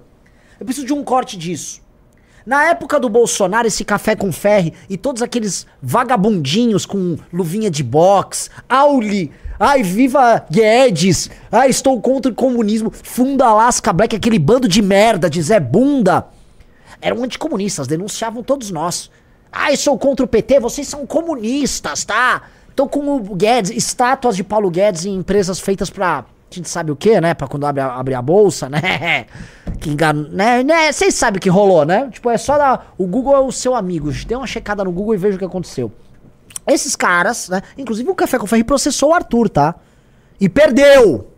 Eu preciso de um corte disso. Na época do Bolsonaro, esse café com ferre e todos aqueles vagabundinhos com luvinha de boxe, Auli, ai, viva Guedes, ai, estou contra o comunismo, funda Alaska Black, aquele bando de merda de Zé Bunda. Eram anticomunistas, denunciavam todos nós. Ai, sou contra o PT, vocês são comunistas, tá? Tô com o Guedes, estátuas de Paulo Guedes em empresas feitas pra a gente sabe o que, né? Pra quando abre a, abre a bolsa, né? *laughs* Que engano, né? né? Vocês sabem o que rolou, né? Tipo, é só dar. O Google é o seu amigo. Dê uma checada no Google e veja o que aconteceu. Esses caras, né? Inclusive o Café com Ferro processou o Arthur, tá? E perdeu.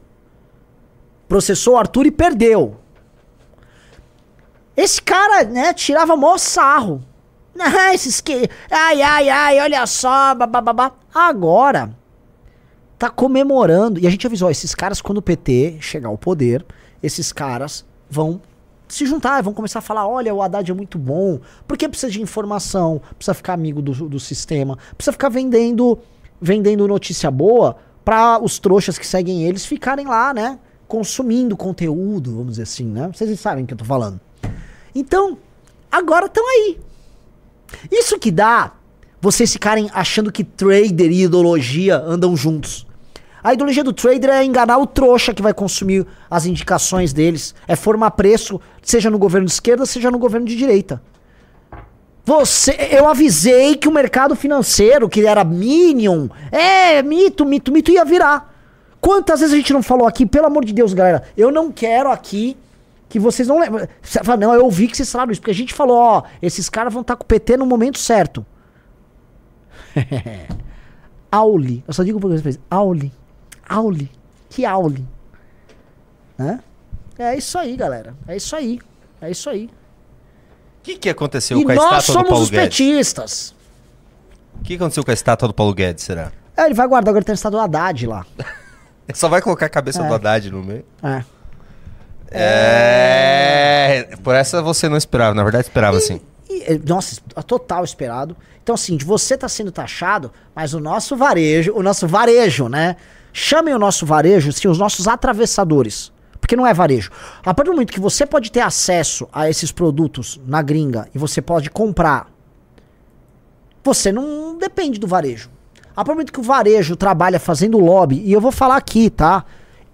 Processou o Arthur e perdeu. Esse cara, né, tirava mó sarro. Ah, *laughs* esses que. Ai, ai, ai, olha só. Agora, tá comemorando. E a gente avisou, esses caras, quando o PT chegar ao poder, esses caras vão se juntar, vão começar a falar: olha, o Haddad é muito bom, porque precisa de informação, precisa ficar amigo do, do sistema, precisa ficar vendendo, vendendo notícia boa para os trouxas que seguem eles ficarem lá, né? Consumindo conteúdo, vamos dizer assim, né? Vocês sabem o que eu tô falando. Então, agora estão aí. Isso que dá vocês ficarem achando que trader e ideologia andam juntos. A ideologia do trader é enganar o trouxa que vai consumir as indicações deles. É formar preço, seja no governo de esquerda, seja no governo de direita. Você, eu avisei que o mercado financeiro, que era Minion, é mito, mito, mito, ia virar. Quantas vezes a gente não falou aqui, pelo amor de Deus, galera, eu não quero aqui que vocês não lembram. Não, eu ouvi que vocês falaram isso, porque a gente falou, ó, esses caras vão estar tá com o PT no momento certo. *laughs* Auli, eu só digo pra vocês, Auli. Aule. Que aule. Né? É isso aí, galera. É isso aí. É isso aí. O que, que aconteceu e com a nós estátua do somos Paulo os Guedes? petistas. O que aconteceu com a estátua do Paulo Guedes, será? É, ele vai guardar agora tem a estátua do Haddad lá. *laughs* Só vai colocar a cabeça É. do Haddad no meio? É. É. Por essa você não esperava, na verdade esperava. E, é, nossa, é total esperado. Então, assim, de você tá sendo taxado, mas o nosso varejo, o nosso varejo, né? Chamem o nosso varejo, sim, os nossos atravessadores. Porque não é varejo. A partir do momento que você pode ter acesso a esses produtos na gringa e você pode comprar, você não depende do varejo. A partir do momento que o varejo trabalha fazendo lobby, e eu vou falar aqui, tá?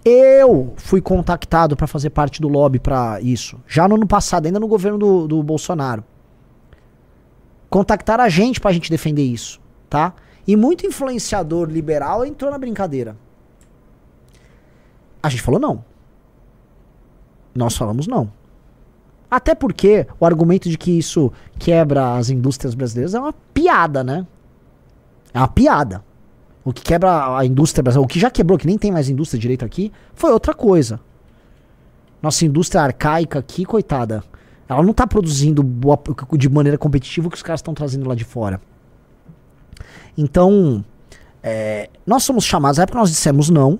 Eu fui contactado para fazer parte do lobby para isso. Já no ano passado, ainda no governo do, do Bolsonaro. Contactaram a gente pra gente defender isso, tá? E muito influenciador liberal entrou na brincadeira. A gente falou não. Nós falamos não. Até porque o argumento de que isso quebra as indústrias brasileiras é uma piada, né? É uma piada. O que quebra a indústria brasileira, o que já quebrou, que nem tem mais indústria direito aqui, foi outra coisa. Nossa indústria arcaica aqui, coitada, ela não tá produzindo boa- de maneira competitiva o que os caras estão trazendo lá de fora. Então, é, nós somos chamados, na época nós dissemos não.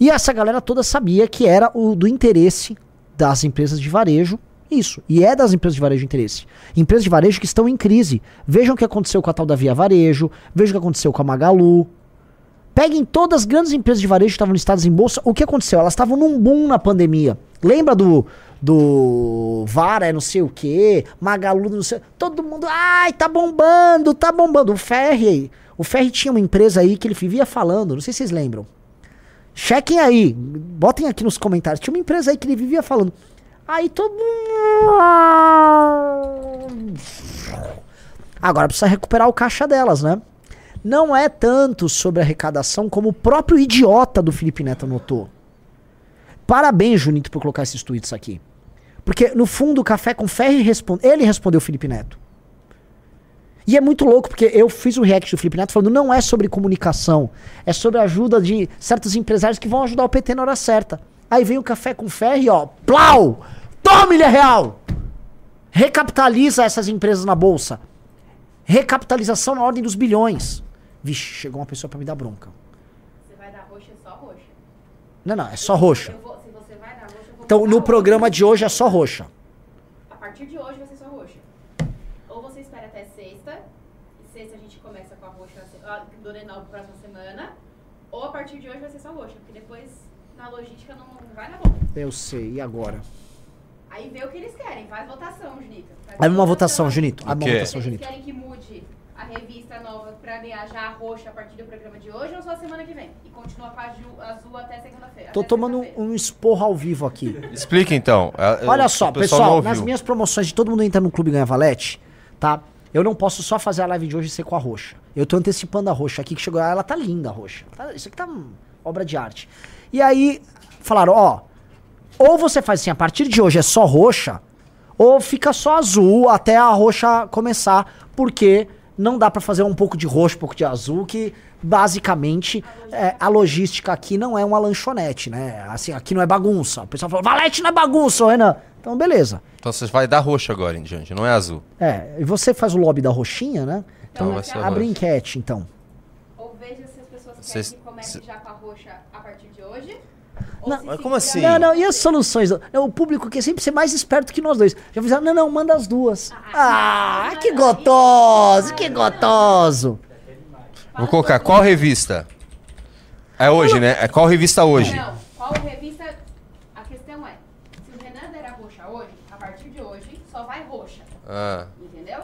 E essa galera toda sabia que era o do interesse das empresas de varejo. Isso. E é das empresas de varejo interesse. Empresas de varejo que estão em crise. Vejam o que aconteceu com a tal da Via Varejo. Vejam o que aconteceu com a Magalu. Peguem todas as grandes empresas de varejo que estavam listadas em bolsa. O que aconteceu? Elas estavam num boom na pandemia. Lembra do do Vara, é não sei o que, Magalu, não sei. Todo mundo, ai, tá bombando, tá bombando. O Ferri, o Ferri tinha uma empresa aí que ele vivia falando, não sei se vocês lembram. Chequem aí, botem aqui nos comentários. Tinha uma empresa aí que ele vivia falando. Aí todo mundo. Agora precisa recuperar o caixa delas, né? Não é tanto sobre arrecadação como o próprio idiota do Felipe Neto notou. Parabéns, Junito, por colocar esses tweets aqui. Porque, no fundo, o Café com Ferro responde. Ele respondeu o Felipe Neto. E é muito louco, porque eu fiz o react do Felipe Neto falando não é sobre comunicação, é sobre a ajuda de certos empresários que vão ajudar o PT na hora certa. Aí vem o Café com Ferro e ó, plau! Tome-lhe a real! Recapitaliza essas empresas na bolsa. Recapitalização na ordem dos bilhões. Vixe, chegou uma pessoa pra me dar bronca. Você vai dar roxa, é só roxa. Não, não, é só roxa. Vou, você roxa, Então, no roxa. programa de hoje é só roxa. A partir de hoje vai ser só roxa. Ou você espera até sexta, e sexta a gente começa com a roxa na se- ah, durante a próxima semana, ou a partir de hoje vai ser só roxa, porque depois na logística não vai na bomba. Eu sei, e agora? Aí vê o que eles querem, faz votação, Junito. Faz Abre uma votação, Junito. Abre uma votação, Eles Junito. querem que mude a revista nova pra ganhar já a roxa a partir do programa de hoje ou só semana que vem? E continua com a ju- azul até segunda-feira. Tô até tomando sexta-feira. um esporro ao vivo aqui. Explica então. É, Olha o só, não pessoal, ouviu. nas minhas promoções de todo mundo entra no Clube Ganha Valete, tá? Eu não posso só fazer a live de hoje e ser com a roxa. Eu tô antecipando a roxa aqui, que chegou. Ela tá linda, a roxa. Tá- isso aqui tá obra de arte. E aí, falaram, ó. Ou você faz assim, a partir de hoje é só roxa, ou fica só azul até a roxa começar, porque não dá pra fazer um pouco de roxo, um pouco de azul, que basicamente é, a logística aqui não é uma lanchonete, né? Assim, aqui não é bagunça. O pessoal fala, Valete não é bagunça, Renan. Então, beleza. Então você vai dar roxo agora em diante, não é azul. É, e você faz o lobby da roxinha, né? Então Então, vai ser abre roxo. enquete, então. Ou veja se as pessoas Vocês- querem que comece já com a roxa a partir de hoje. Não, mas como assim? Não, não, e as soluções? É O público quer sempre ser mais esperto que nós dois. Já fizeram, não, não, manda as duas. Ah, que gotoso, que gotoso. Vou colocar qual revista? É hoje, né? É qual revista hoje? Não, qual revista. A questão é: se o Renan der a roxa hoje, a partir de hoje, só vai roxa. Ah, Entendeu?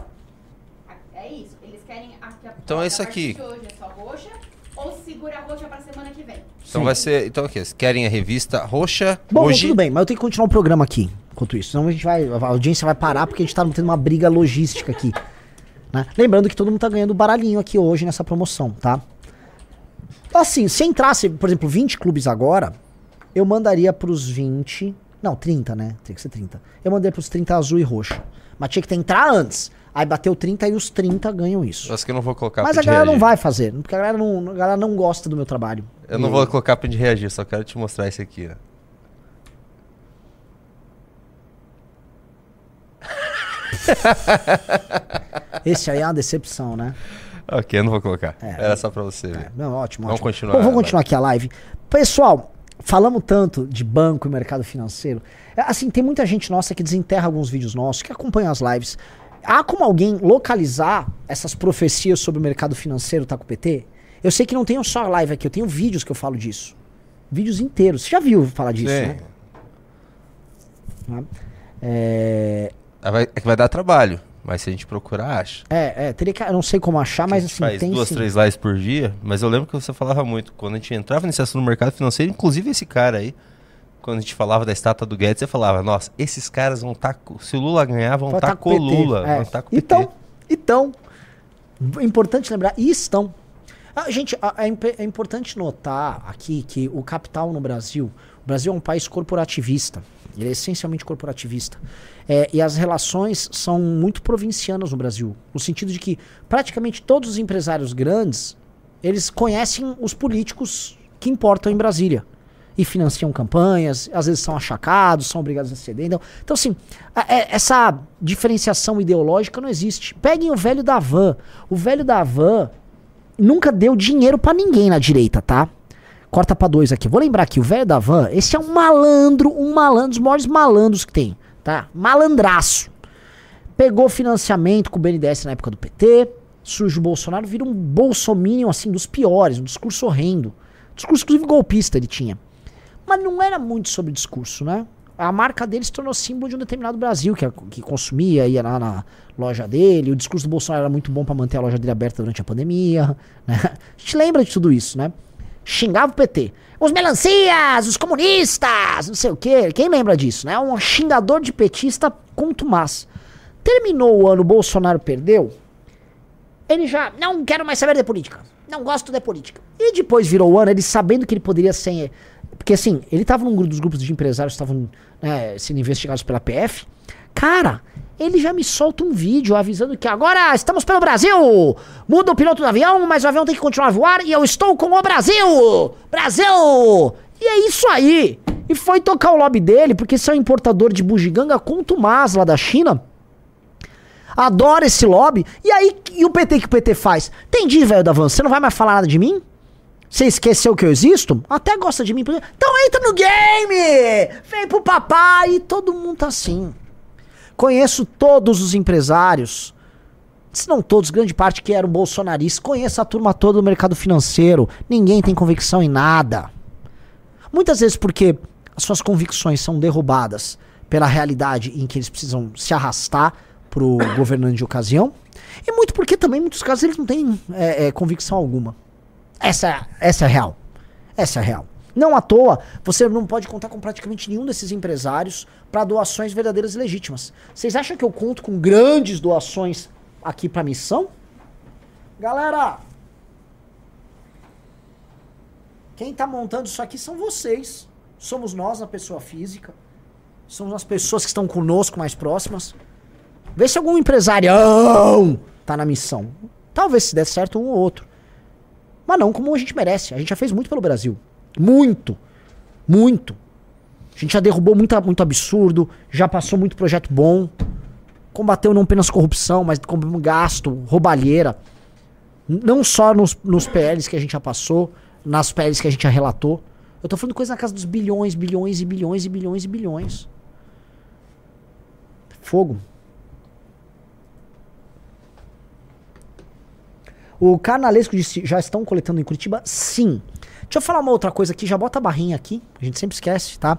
É isso. Eles querem. A, que a, Então é isso a partir aqui. de hoje é só roxa. Ou segura a roxa pra semana que vem. então vai ser. Então o quê? Vocês querem a revista roxa Bom, hoje? tudo bem, mas eu tenho que continuar o programa aqui, enquanto isso. Senão a gente vai. A audiência vai parar porque a gente tá tendo uma briga logística aqui. *laughs* né? Lembrando que todo mundo tá ganhando baralhinho aqui hoje nessa promoção, tá? Assim, se entrasse, por exemplo, 20 clubes agora, eu mandaria pros 20. Não, 30, né? Tem que ser 30. Eu mandaria pros 30 azul e roxo. Mas tinha que ter entrar antes. Aí bateu 30 e os 30 ganham isso. Acho que eu não vou colocar Mas a galera não reagir. vai fazer, porque a galera não, a galera não gosta do meu trabalho. Eu não vou colocar pra gente reagir, só quero te mostrar esse aqui, ó. *laughs* Esse aí é uma decepção, né? Ok, eu não vou colocar. É. Era só pra você ver. Não, ótimo, Vamos ótimo. continuar Bom, vamos continuar aqui a live. Pessoal, falamos tanto de banco e mercado financeiro. É, Assim, tem muita gente nossa que desenterra alguns vídeos nossos, que acompanha as lives. Há como alguém localizar essas profecias sobre o mercado financeiro tá com o PT? Eu sei que não tenho só a live aqui, eu tenho vídeos que eu falo disso. Vídeos inteiros. Você já viu falar disso, Sim. né? Né? É, vai- É que vai dar trabalho, mas se a gente procurar, acha. é, é, teria que. Eu não sei como achar, mas assim, faz tem duas, sim. três lives por dia, mas eu lembro que você falava muito. Quando a gente entrava nesse assunto no mercado financeiro, inclusive esse cara aí, quando a gente falava da estátua do Guedes, você falava, nossa, esses caras vão estar. se o Lula ganhar, vão estar tá com o. Lula. É. Vão estar com o. Então, então, importante lembrar, e estão. Ah, gente, ah, é, é importante notar aqui que o capital no Brasil, o Brasil é um país corporativista, ele é essencialmente corporativista. É, e as relações são muito provincianas no Brasil, no sentido de que praticamente todos os empresários grandes, eles conhecem os políticos que importam em Brasília e financiam campanhas, às vezes são achacados, são obrigados a ceder. Então, então assim, a- é- essa diferenciação ideológica não existe. Peguem o velho da van. O velho da van nunca deu dinheiro pra ninguém na direita, tá? Corta pra dois aqui. Vou lembrar aqui, o velho da van, esse é um malandro, um malandro, dos maiores malandros que tem, tá? Malandraço. Pegou financiamento com o BNDES na época do PT, surge o Bolsonaro, vira um bolsominion, assim, dos piores, um discurso horrendo. Discurso, inclusive, golpista ele tinha. Mas não era muito sobre discurso, né? A marca dele se tornou símbolo de um determinado Brasil, que, que consumia, ia lá na loja dele. O discurso do Bolsonaro era muito bom pra manter a loja dele aberta durante a pandemia. *laughs* Né? A gente lembra de tudo isso, né? Xingava o PT. Os melancias, os comunistas, não sei o quê. Quem lembra disso, né? Um xingador de petista contumaz. Terminou o ano, Bolsonaro perdeu. Ele já, não quero mais saber de política. Não gosto de política. E depois virou o ano, ele sabendo que ele poderia ser. Porque assim, ele estava num dos grupos de empresários que estavam né, sendo investigados pela PF. Cara, ele já me solta um vídeo avisando que agora estamos pelo Brasil! Muda o piloto do avião, mas o avião tem que continuar a voar e eu estou com o Brasil! Brasil! E é isso aí! E foi tocar o lobby dele, porque esse é um importador de bugiganga contumaz lá da China. Adora esse lobby. E aí, e o PT que o PT faz? Entendi, velho da van, você não vai mais falar nada de mim? Você esqueceu que eu existo? Até gosta de mim. Então entra no game! Vem pro papai! E todo mundo tá assim. Conheço todos os empresários. Se não todos, grande parte que eram bolsonaristas. Conheço a turma toda do mercado financeiro. Ninguém tem convicção em nada. Muitas vezes porque as suas convicções são derrubadas pela realidade em que eles precisam se arrastar pro governante de ocasião. E muito porque também, em muitos casos, eles não têm é, é, convicção alguma. Essa, essa é real. Essa é real. Não à toa, você não pode contar com praticamente nenhum desses empresários para doações verdadeiras e legítimas. Vocês acham que eu conto com grandes doações aqui para missão? Galera, quem tá montando isso aqui são vocês. Somos nós, a pessoa física. Somos as pessoas que estão conosco mais próximas. Vê se algum empresarião tá na missão. Talvez se der certo um ou outro. Mas não como a gente merece. A gente já fez muito pelo Brasil. Muito. Muito. A gente já derrubou muita, muito absurdo, já passou muito projeto bom. Combateu não apenas corrupção, mas como gasto, roubalheira. Não só nos, nos PLs que a gente já passou, nas PLs que a gente já relatou. Eu tô falando coisa na casa dos bilhões, bilhões e bilhões e bilhões e bilhões. Fogo. O carnalesco disse, já estão coletando em Curitiba? Sim. Deixa eu falar uma outra coisa aqui, já bota a barrinha aqui, a gente sempre esquece, tá?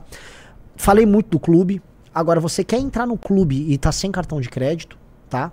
Falei muito do clube. Agora, você quer entrar no clube e tá sem cartão de crédito, tá?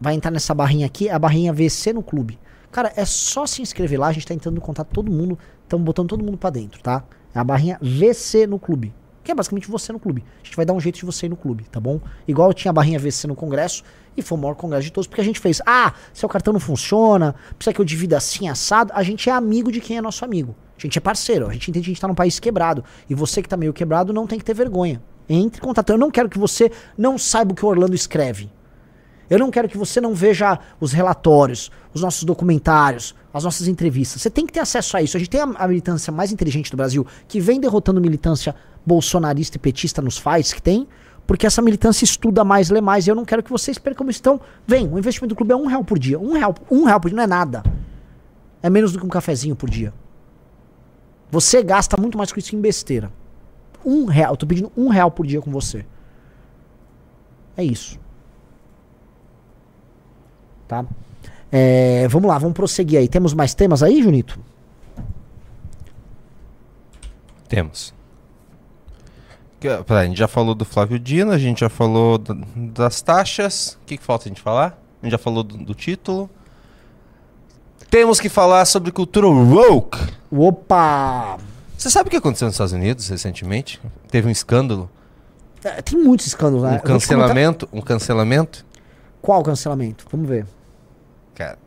Vai entrar nessa barrinha aqui, é a barrinha VC no clube. Cara, é só se inscrever lá, a gente tá entrando em contato todo mundo, estamos botando todo mundo pra dentro, tá? É a barrinha VC no clube. Que é basicamente você no clube. A gente vai dar um jeito de você ir no clube, tá bom? Igual tinha a barrinha VC no congresso, e foi o maior congresso de todos, porque a gente fez, ah, seu cartão não funciona, precisa que eu divida assim, assado. A gente é amigo de quem é nosso amigo. A gente é parceiro, a gente entende que a gente tá num país quebrado. E você que tá meio quebrado não tem que ter vergonha. Entre em contato. Eu não quero que você não saiba o que o Orlando escreve. Eu não quero que você não veja os relatórios, os nossos documentários, as nossas entrevistas. Você tem que ter acesso a isso. A gente tem a, a militância mais inteligente do Brasil, que vem derrotando militância bolsonarista e petista nos fights que tem, porque essa militância estuda mais, lê mais. E eu não quero que vocês percam isso. Então, vem, o investimento do clube é um real por dia. Um real, um real por dia não é nada. É menos do que um cafezinho por dia. Você gasta muito mais com isso em besteira. Um real. Eu tô pedindo um real por dia com você. É isso. Tá? É, vamos lá, vamos prosseguir aí. Temos mais temas aí, Junito? Temos. Que- pera, A gente já falou do Flávio Dino, a gente já falou da- das taxas. O que, que falta a gente falar? A gente já falou do, do título. Temos que falar sobre cultura woke. Opa! Você sabe o que aconteceu nos Estados Unidos recentemente? Teve um escândalo, É, Tem muitos escândalos, né? um cancelamento, um cancelamento. Qual cancelamento? Vamos ver. Cara,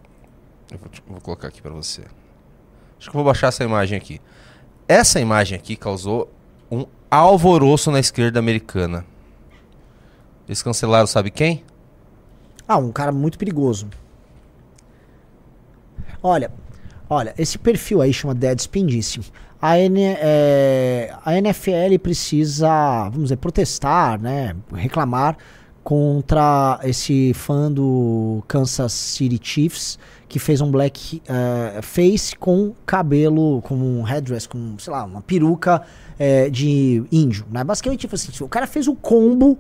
eu vou, te- vou colocar aqui pra você. Acho que eu vou baixar essa imagem aqui. Essa imagem aqui causou um alvoroço na esquerda americana. Eles cancelaram, sabe quem? Ah, um cara muito perigoso. Olha, olha, esse perfil aí chama Deadspin disse. A, N, é, a NFL precisa, vamos dizer, protestar, né? Reclamar contra esse fã do Kansas City Chiefs que fez um black eh, face com cabelo, com um headdress, com, sei lá, uma peruca eh, de índio, né? Basicamente, tipo assim, o cara fez o combo,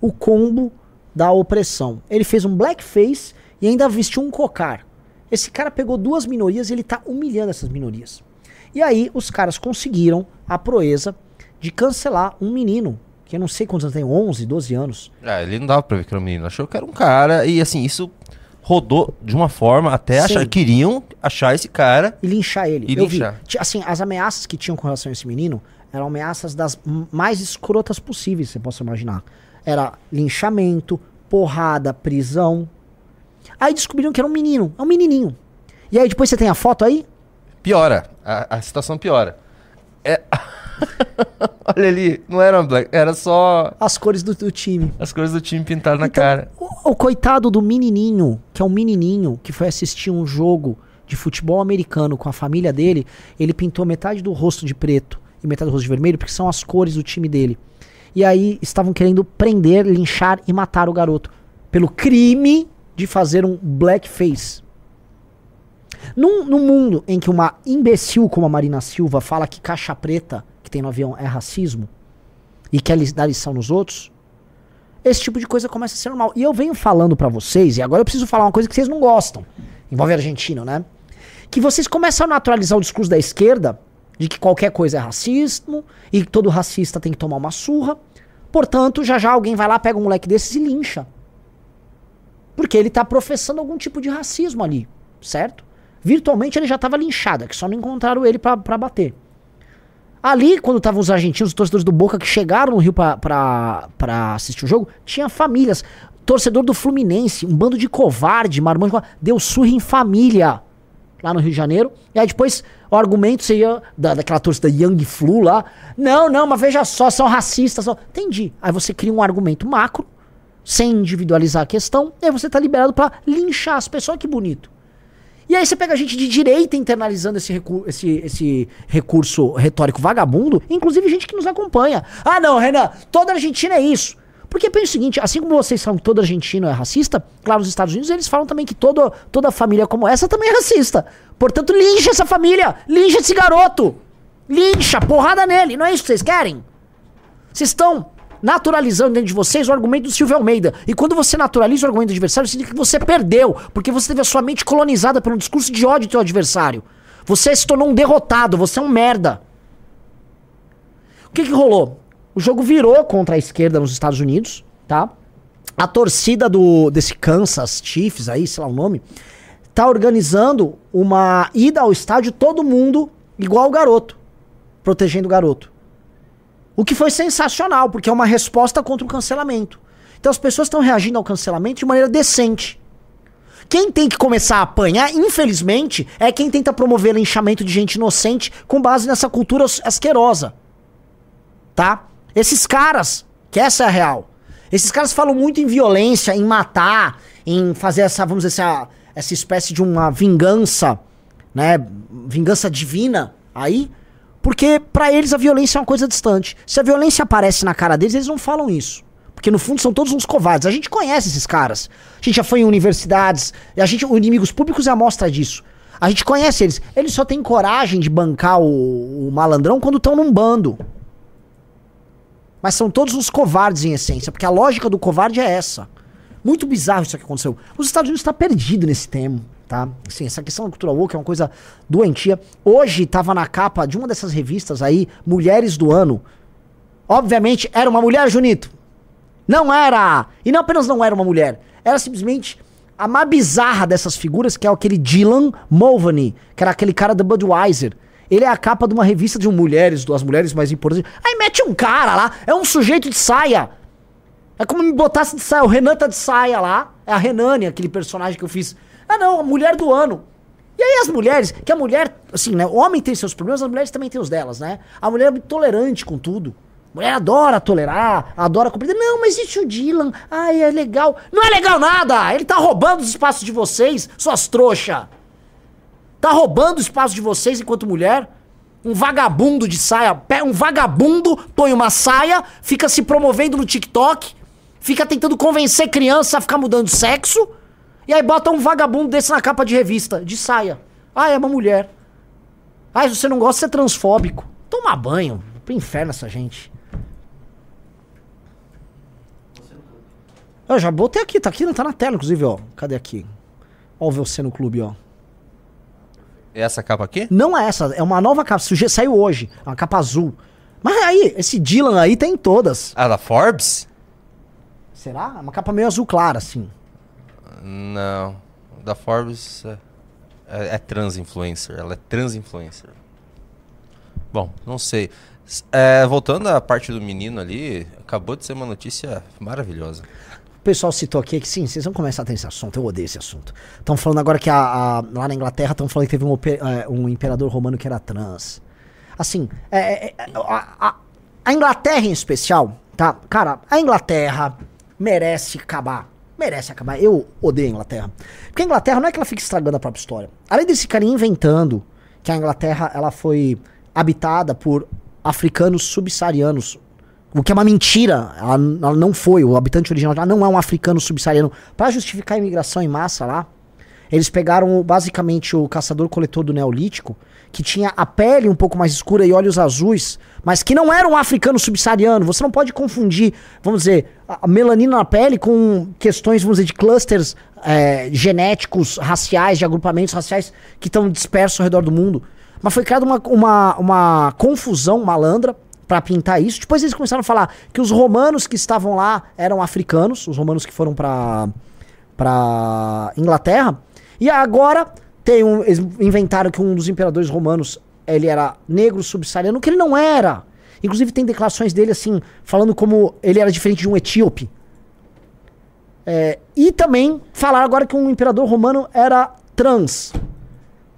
o combo da opressão. Ele fez um blackface e ainda vestiu um cocar. Esse cara pegou duas minorias e ele tá humilhando essas minorias. E aí os caras conseguiram a proeza de cancelar um menino, que eu não sei quantos anos tem, 11, 12 anos. Ah, ele não dava pra ver que era um menino. Achou que era um cara. E assim, isso rodou de uma forma até achar. Queriam achar esse cara. e linchar ele. E eu linchar. vi. Assim, as ameaças que tinham com relação a esse menino eram ameaças das mais escrotas possíveis, você possa imaginar. Era linchamento, porrada, prisão. Aí descobriram que era um menino, é um menininho. E aí depois você tem a foto aí? Piora. A, a situação piora. É... *laughs* *laughs* Olha ali, não era um black, era só As cores do, do time. as coisas do time pintadas na Então, cara. O, o coitado do menininho, que é um menininho que foi assistir um jogo de futebol americano com a família dele, ele pintou metade do rosto de preto e metade do rosto de vermelho, porque são as cores do time dele. E aí estavam querendo prender, linchar e matar o garoto pelo crime de fazer um blackface. Num, num mundo em que uma imbecil como a Marina Silva fala que caixa preta que tem no avião é racismo e quer dar lição nos outros, esse tipo de coisa começa a ser normal. E eu venho falando pra vocês, e agora eu preciso falar uma coisa que vocês não gostam. Envolve argentino, né? Que vocês começam a naturalizar o discurso da esquerda de que qualquer coisa é racismo e que todo racista tem que tomar uma surra, Portanto, já já alguém vai lá, pega um moleque desses e lincha. Porque ele tá professando algum tipo de racismo ali, certo? Virtualmente ele já tava linchado, é que só não encontraram ele pra bater. Ali, quando estavam os argentinos, os torcedores do Boca que chegaram no Rio pra assistir o jogo, tinha famílias. Torcedor do Fluminense, um bando de covarde, marmanjo, deu surra em família lá no Rio de Janeiro. E aí depois o argumento seria da, daquela torcida Young Flu lá. Não, não, mas veja só, são racistas. Entendi. Aí você cria um argumento macro, sem individualizar a questão, e aí você tá liberado para linchar as pessoas. Que bonito. E aí você pega gente de direita internalizando esse, recu esse, esse recurso retórico vagabundo, inclusive gente que nos acompanha. Ah, não, Renan, toda Argentina é isso. Porque pensa o seguinte, assim como vocês falam que todo argentino é racista, lá nos Estados Unidos eles falam também que todo, toda família como essa também é racista. Portanto, lincha essa família, lincha esse garoto. Lincha, porrada nele, não é isso que vocês querem? Vocês estão naturalizando dentro de vocês o argumento do Silvio Almeida. E quando você naturaliza o argumento do adversário, significa que você perdeu, porque você teve a sua mente colonizada pelo discurso de ódio do seu adversário. Você se tornou um derrotado, você é um merda. O que que rolou? O jogo virou contra a esquerda nos Estados Unidos, tá? A torcida do desse Kansas Chiefs aí, sei lá o nome, tá organizando uma ida ao estádio todo mundo igual o garoto, protegendo o garoto. O que foi sensacional, porque é uma resposta contra o cancelamento. Então as pessoas estão reagindo ao cancelamento de maneira decente. Quem tem que começar a apanhar, infelizmente, é quem tenta promover linchamento de gente inocente com base nessa cultura asquerosa. Tá? Esses caras, que essa é a real. Esses caras falam muito em violência, em matar, em fazer essa, vamos dizer, essa, essa espécie de uma vingança, né? Vingança divina aí. Porque para eles a violência é uma coisa distante. Se a violência aparece na cara deles, eles não falam isso. Porque no fundo são todos uns covardes. A gente conhece esses caras. A gente já foi em universidades. A gente, o Inimigos Públicos é a mostra disso. A gente conhece eles. Eles só têm coragem de bancar o, o malandrão quando estão num bando. Mas são todos uns covardes em essência. Porque a lógica do covarde é essa. Muito bizarro isso que aconteceu. Os Estados Unidos está perdido nesse tema tá? Essa questão da cultura woke é uma coisa doentia. Hoje tava na capa de uma dessas revistas aí, Mulheres do Ano. Obviamente era uma mulher, Junito. Não era! E não apenas não era uma mulher, era simplesmente a mais bizarra dessas figuras, que é aquele Dylan Mulvaney, que era aquele cara da Budweiser. Ele é a capa de uma revista de mulheres, duas mulheres mais importantes. Aí mete um cara lá, é um sujeito de saia. É como me botasse de saia, o Renan tá de saia lá. É a Renane, aquele personagem que eu fiz ah, não, a mulher do ano. E aí as mulheres, que a mulher, assim, né? O homem tem seus problemas, as mulheres também têm os delas, né? A mulher é muito tolerante com tudo. A mulher adora tolerar, adora compreender. Não, mas isso o Dylan, ai, é legal. Não é legal nada! Ele tá roubando os espaços de vocês, suas trouxas. Tá roubando o espaço de vocês enquanto mulher. Um vagabundo de saia, um vagabundo põe uma saia, fica se promovendo no TikTok, fica tentando convencer criança a ficar mudando sexo e aí bota um vagabundo desse na capa de revista, de saia. Ah, é uma mulher. Ah, se você não gosta, você é transfóbico. Toma banho. Pro inferno essa gente. Eu já botei aqui, tá aqui, não tá na tela, inclusive, ó. Cadê aqui? Ó, você no clube, ó. É essa capa aqui? Não é essa, é uma nova capa. Saiu hoje, uma capa azul. Mas aí, esse Dylan aí tem todas. Ah, da Forbes? Será? É uma capa meio azul clara, assim. Não. Da Forbes é, é, é trans influencer. Ela é trans influencer. Bom, não sei. É, voltando à parte do menino ali, acabou de ser uma notícia maravilhosa. O pessoal citou aqui que sim, vocês vão começar a ter esse assunto, eu odeio esse assunto. Estão falando agora que a, a, lá na Inglaterra estão falando que teve um, é, um, imperador romano que era trans. Assim, é, é, é a, a Inglaterra em especial, tá? Cara, a Inglaterra merece acabar merece acabar. Eu odeio a Inglaterra. Porque a Inglaterra não é que ela fique estragando a própria história. Além desse cara inventando que a Inglaterra ela foi habitada por africanos subsaarianos, o que é uma mentira. Ela, ela não foi. O habitante original já não é um africano subsaariano. Para justificar a imigração em massa lá, eles pegaram basicamente o caçador-coletor do Neolítico, que tinha a pele um pouco mais escura e olhos azuis, mas que não era um africano subsaariano. Você não pode confundir, vamos dizer, a melanina na pele com questões, vamos dizer, de clusters é, genéticos, raciais, de agrupamentos raciais que estão dispersos ao redor do mundo. Mas foi criada uma, uma, uma confusão malandra pra pintar isso. Depois eles começaram a falar que os romanos que estavam lá eram africanos, os romanos que foram pra, pra Inglaterra. E agora tem um, eles inventaram que um dos imperadores romanos ele era negro subsaariano, que ele não era. Inclusive tem declarações dele assim, falando como ele era diferente de um etíope. É, e também falaram agora que um imperador romano era trans.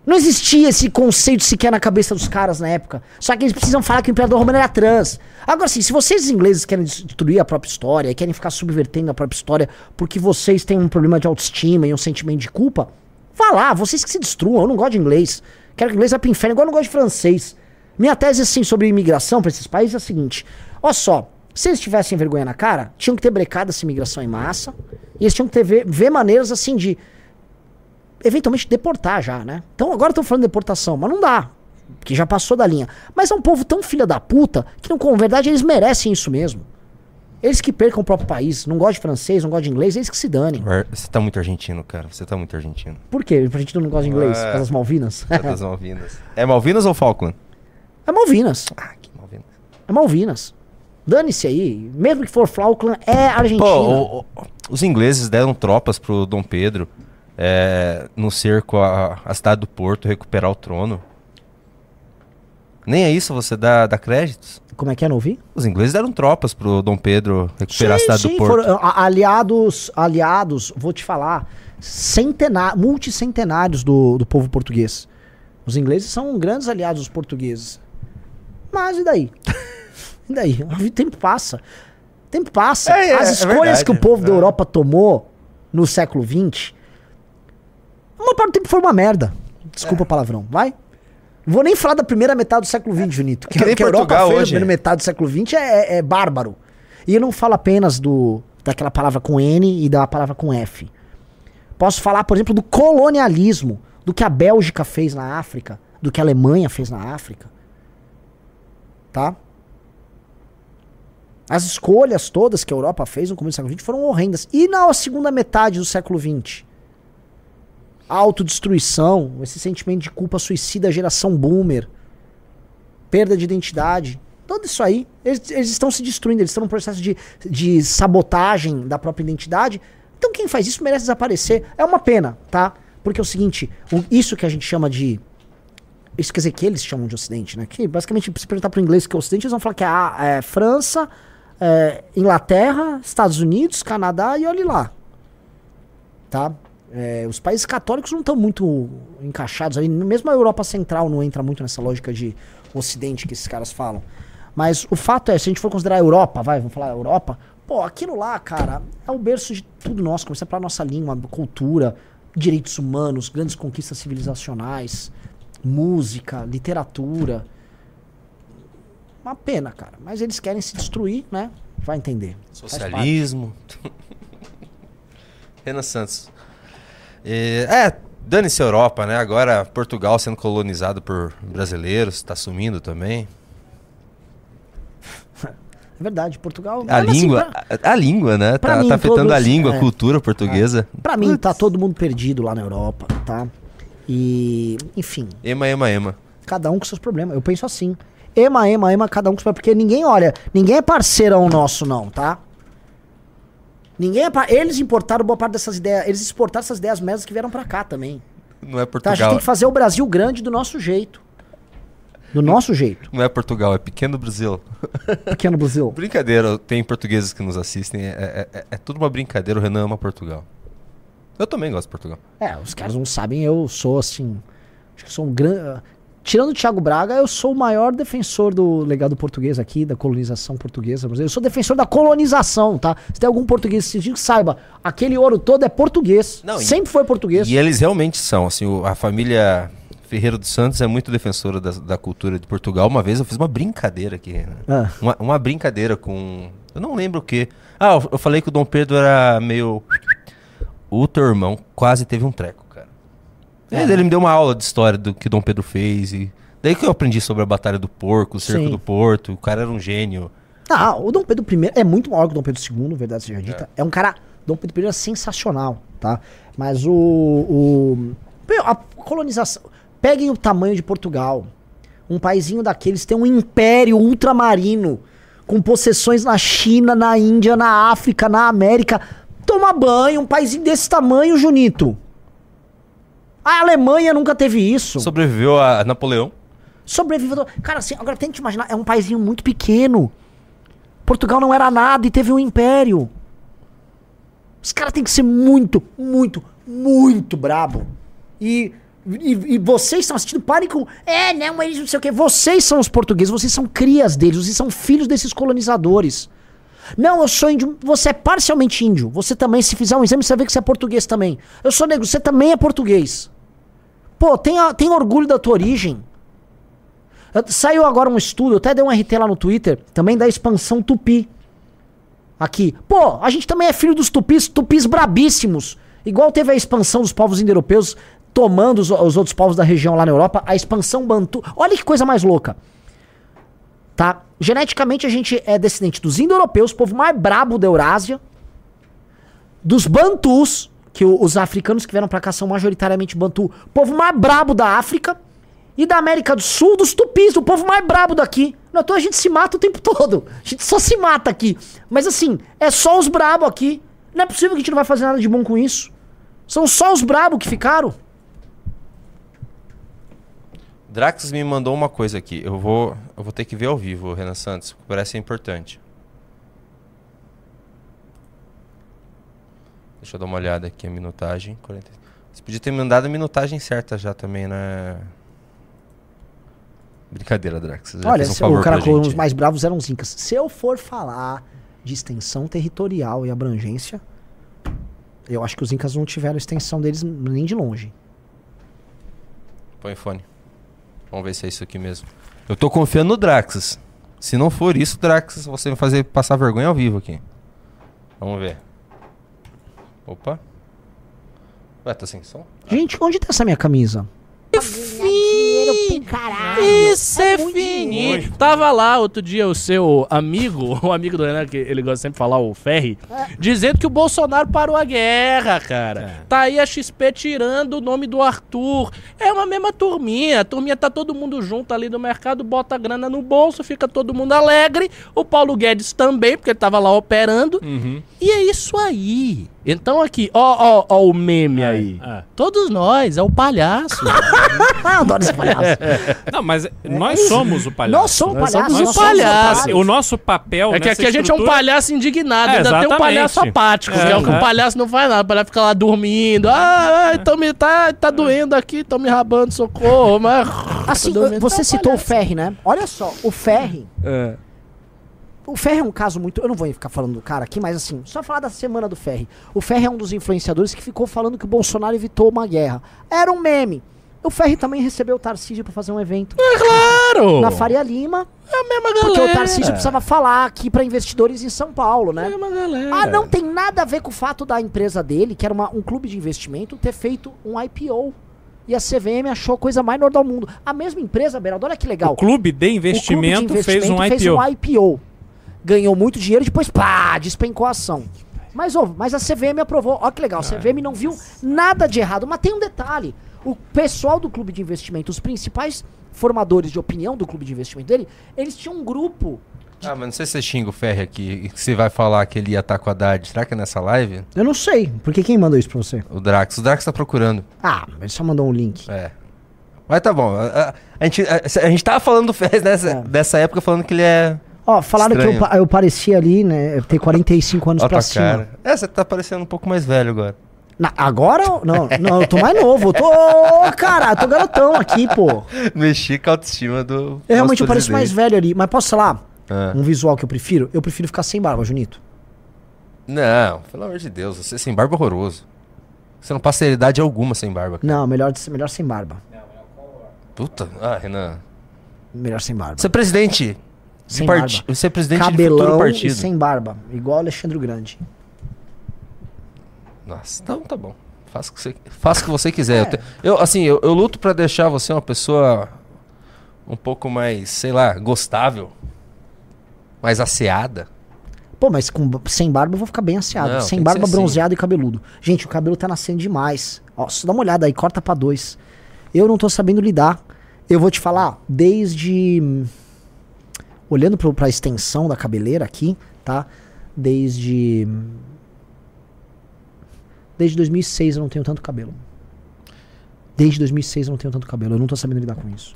Não existia esse conceito sequer na cabeça dos caras na época. Só que eles precisam falar que o imperador romano era trans. Agora, assim, se vocês ingleses querem destruir a própria história querem ficar subvertendo a própria história porque vocês têm um problema de autoestima e um sentimento de culpa, vá lá, vocês que se destruam. Eu não gosto de inglês. Quero que inglês vá pro inferno, igual eu não gosto de francês. Minha tese, assim, sobre imigração para esses países é a seguinte: olha só, se eles tivessem vergonha na cara, tinham que ter brecado essa imigração em massa. E eles tinham que ter ver, ver maneiras assim de eventualmente deportar já, né? Então agora estão falando de deportação, mas não dá. Porque já passou da linha. Mas é um povo tão filha da puta que, com verdade, eles merecem isso mesmo. Eles que percam o próprio país, não gostam de francês, não gostam de inglês, eles que se danem. Você tá muito argentino, cara. Você tá muito argentino. Por quê? A gente não gosta de inglês? É. Por causa das Malvinas? *laughs* É das Malvinas. É Malvinas ou Falkland? é Malvinas. Ah, que Malvinas. É Malvinas. Dane-se aí. Mesmo que for Falkland, é Argentina. Pô, o- o- os ingleses deram tropas pro Dom Pedro é, no cerco à, à cidade do Porto recuperar o trono. Nem é isso você dá, dá créditos? Como é que é, não ouvi? Os ingleses deram tropas pro Dom Pedro recuperar a cidade do Porto. foram, a- aliados, aliados, vou te falar, centená multicentenários do, do povo português. Os ingleses são grandes aliados dos portugueses. Mas e daí? *laughs* e daí? O tempo passa. O tempo passa. É, é, As é escolhas verdade. que o povo da É. Europa tomou no século XX, uma parte do tempo foi uma merda. Desculpa o palavrão, vai? Vou nem falar da primeira metade do século XX, Junito. Que, É que que a Europa fez na hoje. primeira metade do século XX é, é- é bárbaro. E eu não falo apenas do daquela palavra com N e da palavra com F. Posso falar, por exemplo, do colonialismo, do que a Bélgica fez na África, do que a Alemanha fez na África. Tá? As escolhas todas que a Europa fez no começo do século XX foram horrendas. E na segunda metade do século XX? Autodestruição, esse sentimento de culpa suicida, geração boomer, perda de identidade. Tudo isso aí, eles, eles estão se destruindo, eles estão num processo de, de sabotagem da própria identidade. Então quem faz isso merece desaparecer. É uma pena, tá? Porque é o seguinte, o- isso que a gente chama de. Isso quer dizer que eles chamam de Ocidente, né? Que basicamente, se perguntar inglês o que é Ocidente, eles vão falar que é, a- é França, é, Inglaterra, Estados Unidos, Canadá e olhe lá. Tá? É, os países católicos não estão muito encaixados aí, mesmo a Europa Central não entra muito nessa lógica de Ocidente que esses caras falam. Mas o fato é, se a gente for considerar a Europa, vai, vamos falar Europa, pô, aquilo lá, cara, é o berço de tudo nosso, começar pela nossa língua, cultura, direitos humanos, grandes conquistas civilizacionais, música, literatura. Uma pena, cara. Mas eles querem se destruir, né? Vai entender. Socialismo. *laughs* Renan Santos. É, é, dane-se a Europa, né? Agora Portugal sendo colonizado por brasileiros, tá sumindo também. *laughs* É verdade, Portugal. A assim, língua, pra- a, a língua, né? pra Tá, mim, tá afetando a todos- língua, a é. cultura portuguesa. Pra mim, tá todo mundo perdido lá na Europa, tá? E, enfim, Ema, ema, ema. cada um com seus problemas. Eu penso assim. Ema, ema, ema, cada um com seus problemas. Porque ninguém, olha, ninguém é parceirão nosso, não, tá? Ninguém é par... Eles importaram boa parte dessas ideias. Eles exportaram essas ideias merdas que vieram pra cá também. Não é Tá? A gente Portugal. tem que fazer o Brasil grande do nosso jeito. Do nosso jeito. Não é Portugal, é pequeno Brasil. *laughs* Pequeno Brasil. Brincadeira, tem portugueses que nos assistem. É, é- é- é tudo uma brincadeira, o Renan ama Portugal. Eu também gosto de Portugal. É, os caras não sabem, eu sou assim. Acho que sou um grande. Tirando o Thiago Braga, eu sou o maior defensor do legado português aqui, da colonização portuguesa. Eu sou defensor da colonização, tá? Se tem algum português sentido que saiba, aquele ouro todo é português. Não, e- Sempre foi português. E eles realmente são, assim, o- a família Ferreira dos Santos é muito defensora da, da cultura de Portugal. Uma vez eu fiz uma brincadeira aqui, Renan. Ah. Uma, uma brincadeira com. Eu não lembro o que. Ah, eu, eu falei que o Dom Pedro era meio. O teu irmão quase teve um treco. É. Ele, me deu uma aula de história do que Dom Pedro fez. E daí que eu aprendi sobre a Batalha do Porco, o cerco Sim. do Porto. O cara era um gênio. Ah, o Dom Pedro I é muito maior que o Dom Pedro II, verdade seja dita. É, um cara. Dom Pedro I é sensacional, tá? Mas o. o a colonização. Peguem o tamanho de Portugal. Um paizinho daqueles tem um império ultramarino com possessões na China, na Índia, na África, na América. Toma banho, um paizinho desse tamanho, Junito. A Alemanha nunca teve isso. Sobreviveu a Napoleão. Sobreviveu. Cara, assim, agora tente imaginar, é um paizinho muito pequeno. Portugal não era nada e teve um império. Os caras têm que ser muito, muito, muito brabo. E, e, e vocês estão assistindo, parem com. É, não, eles não sei o quê. Vocês são os portugueses, vocês são crias deles, vocês são filhos desses colonizadores. Não, eu sou índio. Você é parcialmente índio. Você também, se fizer um exame, você vai ver que você é português também. Eu sou negro, você também é português. Pô, tem, tem orgulho da tua origem. Saiu agora um estudo, eu até dei um RT lá no Twitter, também da expansão tupi. Aqui. Pô, a gente também é filho dos tupis, tupis brabíssimos. Igual teve a expansão dos povos indo-europeus tomando os, os outros povos da região lá na Europa, a expansão bantu. Olha que coisa mais louca. Tá? Geneticamente a gente é descendente dos indo-europeus, povo mais brabo da Eurásia, dos bantus, que os africanos que vieram pra cá são majoritariamente bantu, povo mais brabo da África, e da América do Sul, dos tupis, o povo mais brabo daqui. Não, então a gente se mata o tempo *laughs* todo. A gente só se mata aqui. Mas assim, é só os brabo aqui. Não é possível que a gente não vai fazer nada de bom com isso. São só os brabo que ficaram. Drax me mandou uma coisa aqui. Eu vou, eu vou ter que ver ao vivo, Renan Santos. Parece importante. Deixa eu dar uma olhada aqui a minutagem. 40... Você podia ter me mandado a minutagem certa já também, né? Brincadeira, Drax. Olha, um o cara gente. os mais bravos eram os incas. Se eu for falar de extensão territorial e abrangência, eu acho que os incas não tiveram extensão deles nem de longe. Põe fone. Vamos ver se é isso aqui mesmo. Eu tô confiando no Draxas. Se não for isso, Draxas, você vai fazer passar vergonha ao vivo aqui. Vamos ver. Opa. Ué, tá sem som? Gente, onde tá essa minha camisa? Isso é fininho. Tava lá outro dia o seu amigo, *laughs* o amigo do Renan, que ele gosta sempre de falar, o Ferri, dizendo que o Bolsonaro parou a guerra, cara. Tá aí a XP tirando o nome do Arthur. É uma mesma turminha. A turminha tá todo mundo junto ali no mercado, bota a grana no bolso, fica todo mundo alegre. O Paulo Guedes também, porque ele tava lá operando. E é isso aí. Então aqui, ó, ó, ó o meme aí. é. Todos nós, é o palhaço. *laughs* Adoro esse palhaço. Não, mas nós somos o palhaço. Nós somos Nós palhaços. somos nós o palhaço. otários. O nosso papel É que aqui a gente é um palhaço indignado, É, ainda tem um exatamente. palhaço apático, que é o que É. o palhaço não faz nada, o palhaço fica lá dormindo, ah, ai, tô me, tá, tá doendo aqui, tô me rabando, socorro, mas... Assim, você É citou o palhaço. Ferri, né? Olha só, o Ferri. É. O Ferri é um caso muito. Eu não vou ficar falando do cara aqui, mas assim, só falar da semana do Ferri. O Ferri é um dos influenciadores que ficou falando que o Bolsonaro evitou uma guerra. Era um meme. O Ferri também recebeu o Tarcísio pra fazer um evento Claro! na Faria Lima, É a mesma galera. porque o Tarcísio precisava falar aqui pra investidores em São Paulo, É a né? mesma galera. Ah, não tem nada a ver com o fato da empresa dele, que era uma- um clube de investimento, ter feito um IPO. E a CVM achou a coisa mais normal do mundo. A mesma empresa, Beraldo, olha que legal. O clube de O clube de investimento, fez um fez IPO. um IPO. Ganhou muito dinheiro, depois pá, despencou a ação. Mas, ô, mas a CVM aprovou. Olha que legal, a CVM não viu nada de errado. Mas tem um detalhe: o pessoal do clube de investimento, os principais formadores de opinião do clube de investimento dele, eles tinham um grupo. Ah, mas não sei se você xinga o Ferri aqui e que você vai falar que ele ia estar com a Haddad. Será que é nessa live? Eu não sei, porque quem mandou isso pra você? O Drax. O Drax tá procurando. Ah, ele só mandou um link. É. Mas tá bom. A, a- a gente, a, a gente tava falando do Ferri nessa, É. dessa época, falando que ele é. Ó, falaram que eu, Estranho. eu parecia ali, né? Ter 45 anos pra cima. cara. É, você tá parecendo um pouco mais velho agora. Na- agora? Não, não, eu tô mais novo. Eu tô. Cara, eu tô garotão aqui, pô. Mexi com a autoestima do. Eu realmente nosso eu pareço mais velho ali. Mas posso falar? Ah. Um visual que eu prefiro? Eu prefiro ficar sem barba, Junito. Não, pelo amor de Deus, você sem barba é horroroso. Você não passa seriedade alguma sem barba. cara. Não, melhor, melhor sem barba. Puta. Ah, Renan. Melhor sem barba. Você é presidente. Sem parti- barba. Você é presidente de futuro Cabelão partido. sem barba. Igual Alexandre Grande. Nossa, então tá bom. Faça o que você, faça o que você quiser. Eu, te- eu, assim, eu, eu luto pra deixar você uma pessoa um pouco mais, sei lá, gostável. Mais asseada. Pô, mas com, sem barba eu vou ficar bem asseado. Não, sem barba, assim. bronzeado e cabeludo. Gente, o cabelo tá nascendo demais. Ó, só dá uma olhada aí, corta pra dois. Eu não tô sabendo lidar. Eu vou te falar, desde. Olhando pro, pra extensão da cabeleira aqui, tá? Desde. Desde 2006 eu não tenho tanto cabelo. Desde 2006 eu não tenho tanto cabelo. Eu não tô sabendo lidar com isso.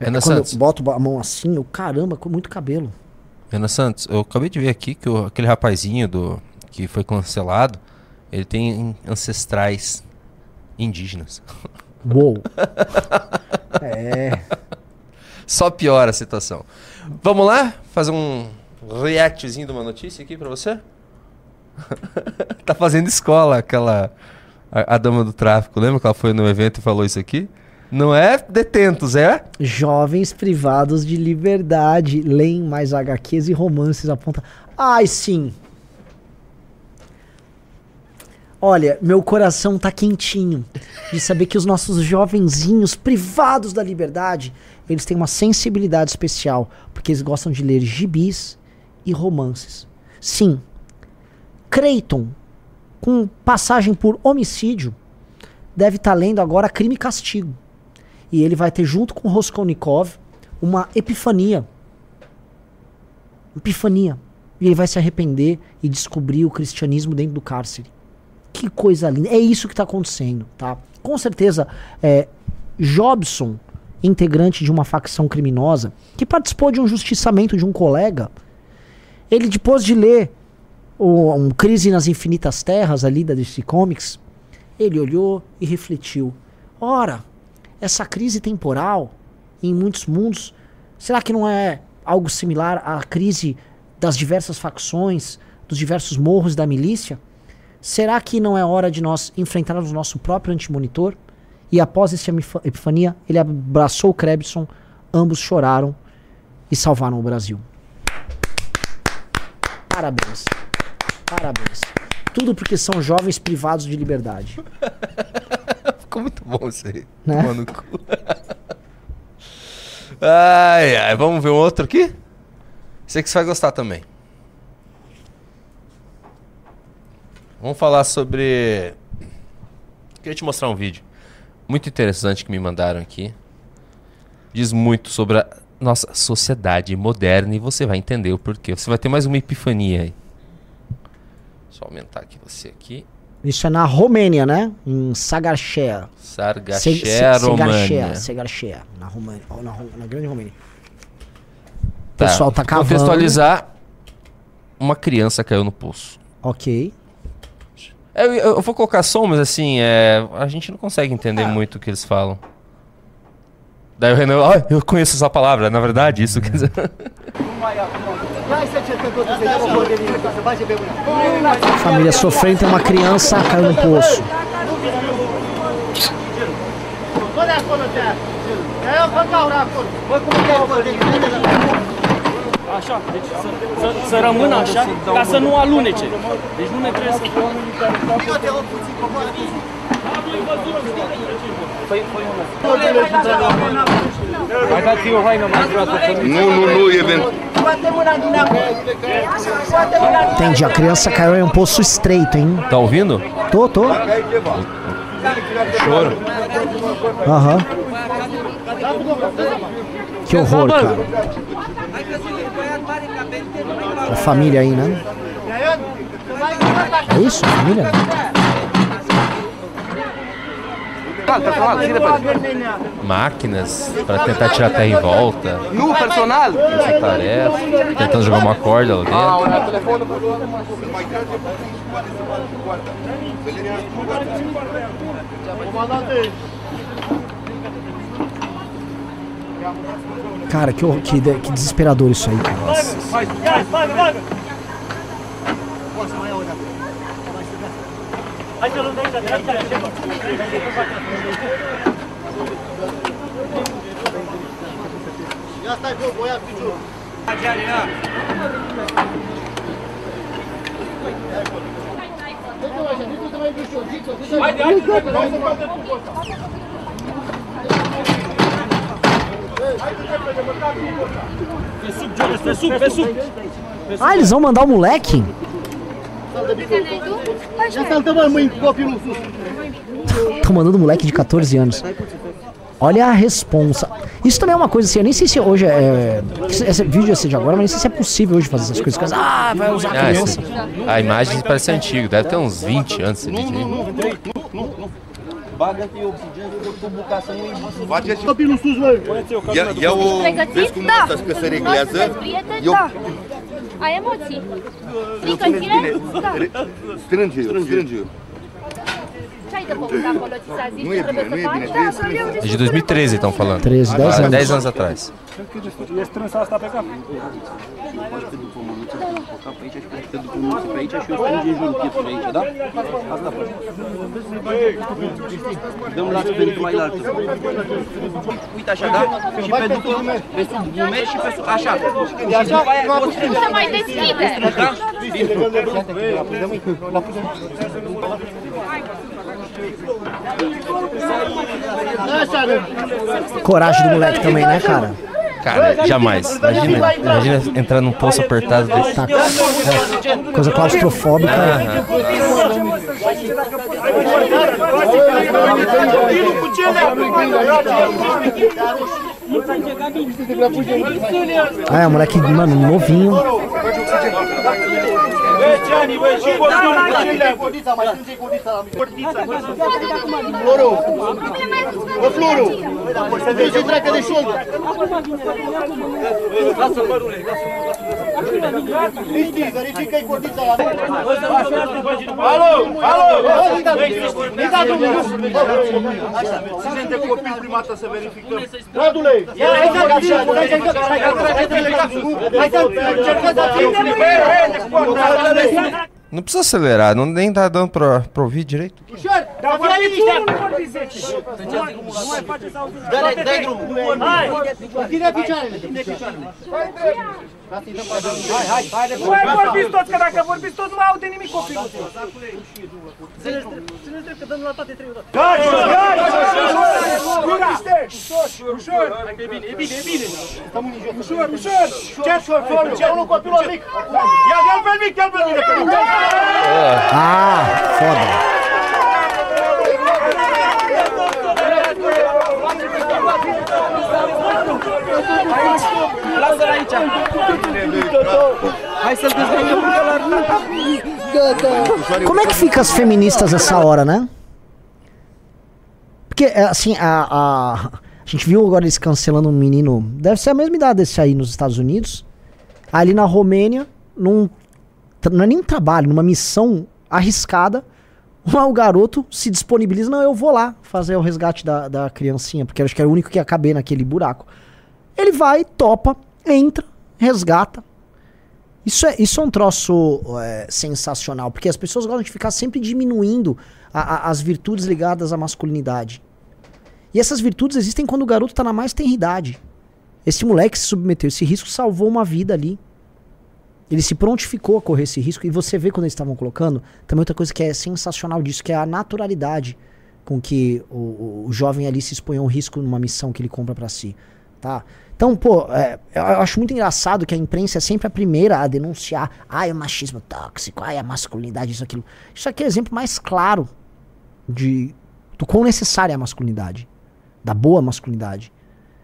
Renan Quando Santos. eu boto a mão assim, eu, caramba, com muito cabelo. Renan Santos, eu acabei de ver aqui que o- aquele rapazinho do que foi cancelado, ele tem ancestrais indígenas. Uou. *laughs* é. Só piora a situação. Vamos lá? Fazer um reactzinho de uma notícia aqui pra você? *laughs* tá fazendo escola aquela a, a dama do tráfico. Lembra que ela foi no evento e falou isso aqui? Não é detentos, é? Jovens privados de liberdade leem mais HQs e romances aponta. Ai, sim. Olha, meu coração tá quentinho de saber que os nossos jovenzinhos privados da liberdade, eles têm uma sensibilidade especial, porque eles gostam de ler gibis e romances. Sim. Creighton, com passagem por homicídio, deve estar lendo agora Crime e Castigo. E ele vai ter, junto com Raskolnikov, uma epifania. Epifania. E ele vai se arrepender e descobrir o cristianismo dentro do cárcere. Que coisa linda. É isso que está acontecendo, tá? Com certeza, é, Jobson, integrante de uma facção criminosa, que participou de um justiçamento de um colega, ele depois de ler o, um Crise nas Infinitas Terras ali da DC Comics, ele olhou e refletiu. Ora, essa crise temporal em muitos mundos, será que não é algo similar à crise das diversas facções, dos diversos morros da milícia? Será que não é hora de nós enfrentarmos o nosso próprio antimonitor? E após essa epifania, ele abraçou o Krebson, ambos choraram e salvaram o Brasil. Parabéns. Parabéns. Tudo porque são jovens privados de liberdade. *laughs* Ficou muito bom isso aí. Né? Tomar no cu. ai, ai, vamos ver um outro aqui? Sei que você vai gostar também. Vamos falar sobre. Queria te mostrar um vídeo muito interessante que me mandaram aqui. Diz muito sobre a nossa sociedade moderna e você vai entender o porquê. Você vai ter mais uma epifania aí. Eu aumentar aqui você aqui. Isso é na Romênia, né? Em Sagarchea. Se- Sargachea, se- Segarchea, România. Na Romênia, na, na grande Romênia. O Tá, pessoal tá cavando. Contextualizar. Uma criança caiu no poço. Ok. Eu, eu- eu vou colocar som, mas assim, é, a gente não consegue entender muito o que eles falam. Daí o Renan, "Ah, eu conheço essa palavra, na verdade, isso quer dizer. Família sofrendo, tem uma criança, caiu no poço. Așa, deci să, să, să rămână așa, ca să nu alunece. Deci nu ne trebuie să... Nu, nu, nu, event. Entendi, a criança caiu em um poço estreito, hein? Tá ouvindo? Tô, tô. Choro. Aham. Que horror, cara. A família aí, né? É isso, família? Máquinas pra tentar tirar a terra em volta. Nu, personal. Essa tarefa. Tentando jogar uma corda lá dentro. Cara, que, que, que desesperador isso aí, cara. Pe sub, Jonas, pe sub, pe sub! Ah, eles vão mandar o moleque? Estão mandando o moleque de 14 anos. Olha a responsa. Isso também é uma coisa assim, eu nem sei se hoje é. Esse, esse vídeo é de agora, mas nem sei se é possível hoje fazer essas coisas. Ah, vai usar Ah, criança. esse- a imagem parece antiga, deve ter uns 20 anos esse vídeo aí. Bagă întâi oxigen cu tubul ca să nu-i... Faceți... Copilul sus, băi! Ia o... Vezi cum da. că se reglează? eu... Da. Ai emoții. Frică-ți Da. Strânge-o, strânge-o. Ce ai de făcut acolo? Ți s-a zis Nu ce trebuie bine, să faci? să É de 2013 estão falando. 13, 10 Ah, anos. 10 anos atrás. E strâns asta pe cap. Pe aici și eu strânge în jurul pieptului aici, da? Asta faci. Dăm la speric mai la altă. Uite așa, da? Și pe după, pe sub umeri și pe sub, așa. Și după aia o strângi. Se mai deschide. Da? Coragem do moleque também, né, cara? Cara, jamais. Imagina, imagina entrar num poço apertado desse. Tá. É, coisa claustrofóbica. É, moleque, mano, novinho. 10 ani, băi, și copilul Bă, Floru, să vezi ce treacă de șoldă. Lasă părule, Știi, verifică-i cordița la Alo, alo! Ține de copil prima dată să verificăm. Radule! Ia, hai așa, Não precisa acelerar, não nem tá dando pra, pra ouvir direito. Dar fără liniște! Nu vorbi 10! Nu mai face să auzi! Dă-i dă drumul. Hai! Ține picioarele, ține picioarele. Nu mai vorbiți toți, că dacă vorbiți toți nu mai aude nimic copilul ăsta. Țineți drept că dăm la toate trei odată. Gata! Gata! Ușor! Ușor! Hai că e bine, e bine, e bine! Ușor, ușor! Ce ușor, ușor! Ce unul copilul mic! Ia, ia-l pe mic, ia-l pe mic! Ah, foda. Como é que fica as feministas nessa hora, né? Porque, é, assim, a, a, a gente viu agora eles cancelando um menino. Deve ser a mesma idade desse aí nos Estados Unidos. Ali na Romênia, num. Não é nem um trabalho, numa missão arriscada. Lá o garoto se disponibiliza. Não, eu vou lá fazer o resgate da, da criancinha, porque acho que era o único que ia caber naquele buraco. Ele vai, topa, entra, resgata. Isso é, isso é um troço é, sensacional, porque as pessoas gostam de ficar sempre diminuindo a- a- as virtudes ligadas à masculinidade. E essas virtudes existem quando o garoto tá na mais tenra idade. Esse moleque se submeteu a esse risco, salvou uma vida ali. Ele se prontificou a correr esse risco. E você vê quando eles estavam colocando, também outra coisa que é sensacional disso, que é a naturalidade com que o, o- jovem ali se expõe a um risco numa missão que ele compra pra si. Tá? Então, pô, é, eu acho muito engraçado que a imprensa é sempre a primeira a denunciar. Ai, o machismo tóxico, ai, a masculinidade, isso, aquilo. Isso aqui é o exemplo mais claro de do quão necessária é a masculinidade. Da boa masculinidade.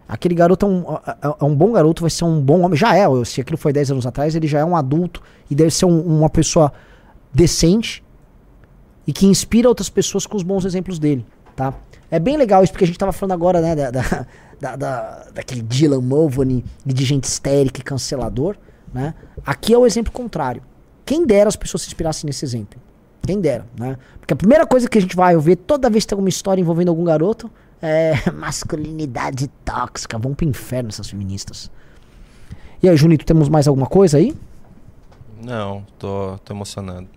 Aquele garoto é um, é- é um bom garoto, vai ser um bom homem. Já é, se aquilo foi 10 anos atrás, ele já é um adulto e deve ser um- uma pessoa decente e que inspira outras pessoas com os bons exemplos dele, tá? É bem legal isso, porque a gente tava falando agora, né, da, da, *laughs* da- da- daquele Dylan Mulvaney e de gente histérica e cancelador, né? Aqui é o exemplo contrário. Quem dera as pessoas se inspirassem nesse exemplo. Quem dera, né? Porque a primeira coisa que a gente vai ouvir toda vez que tem alguma história envolvendo algum garoto é *laughs* masculinidade tóxica. Vão pro inferno essas feministas. E aí, Junito, temos mais alguma coisa aí? Não, tô, tô emocionado.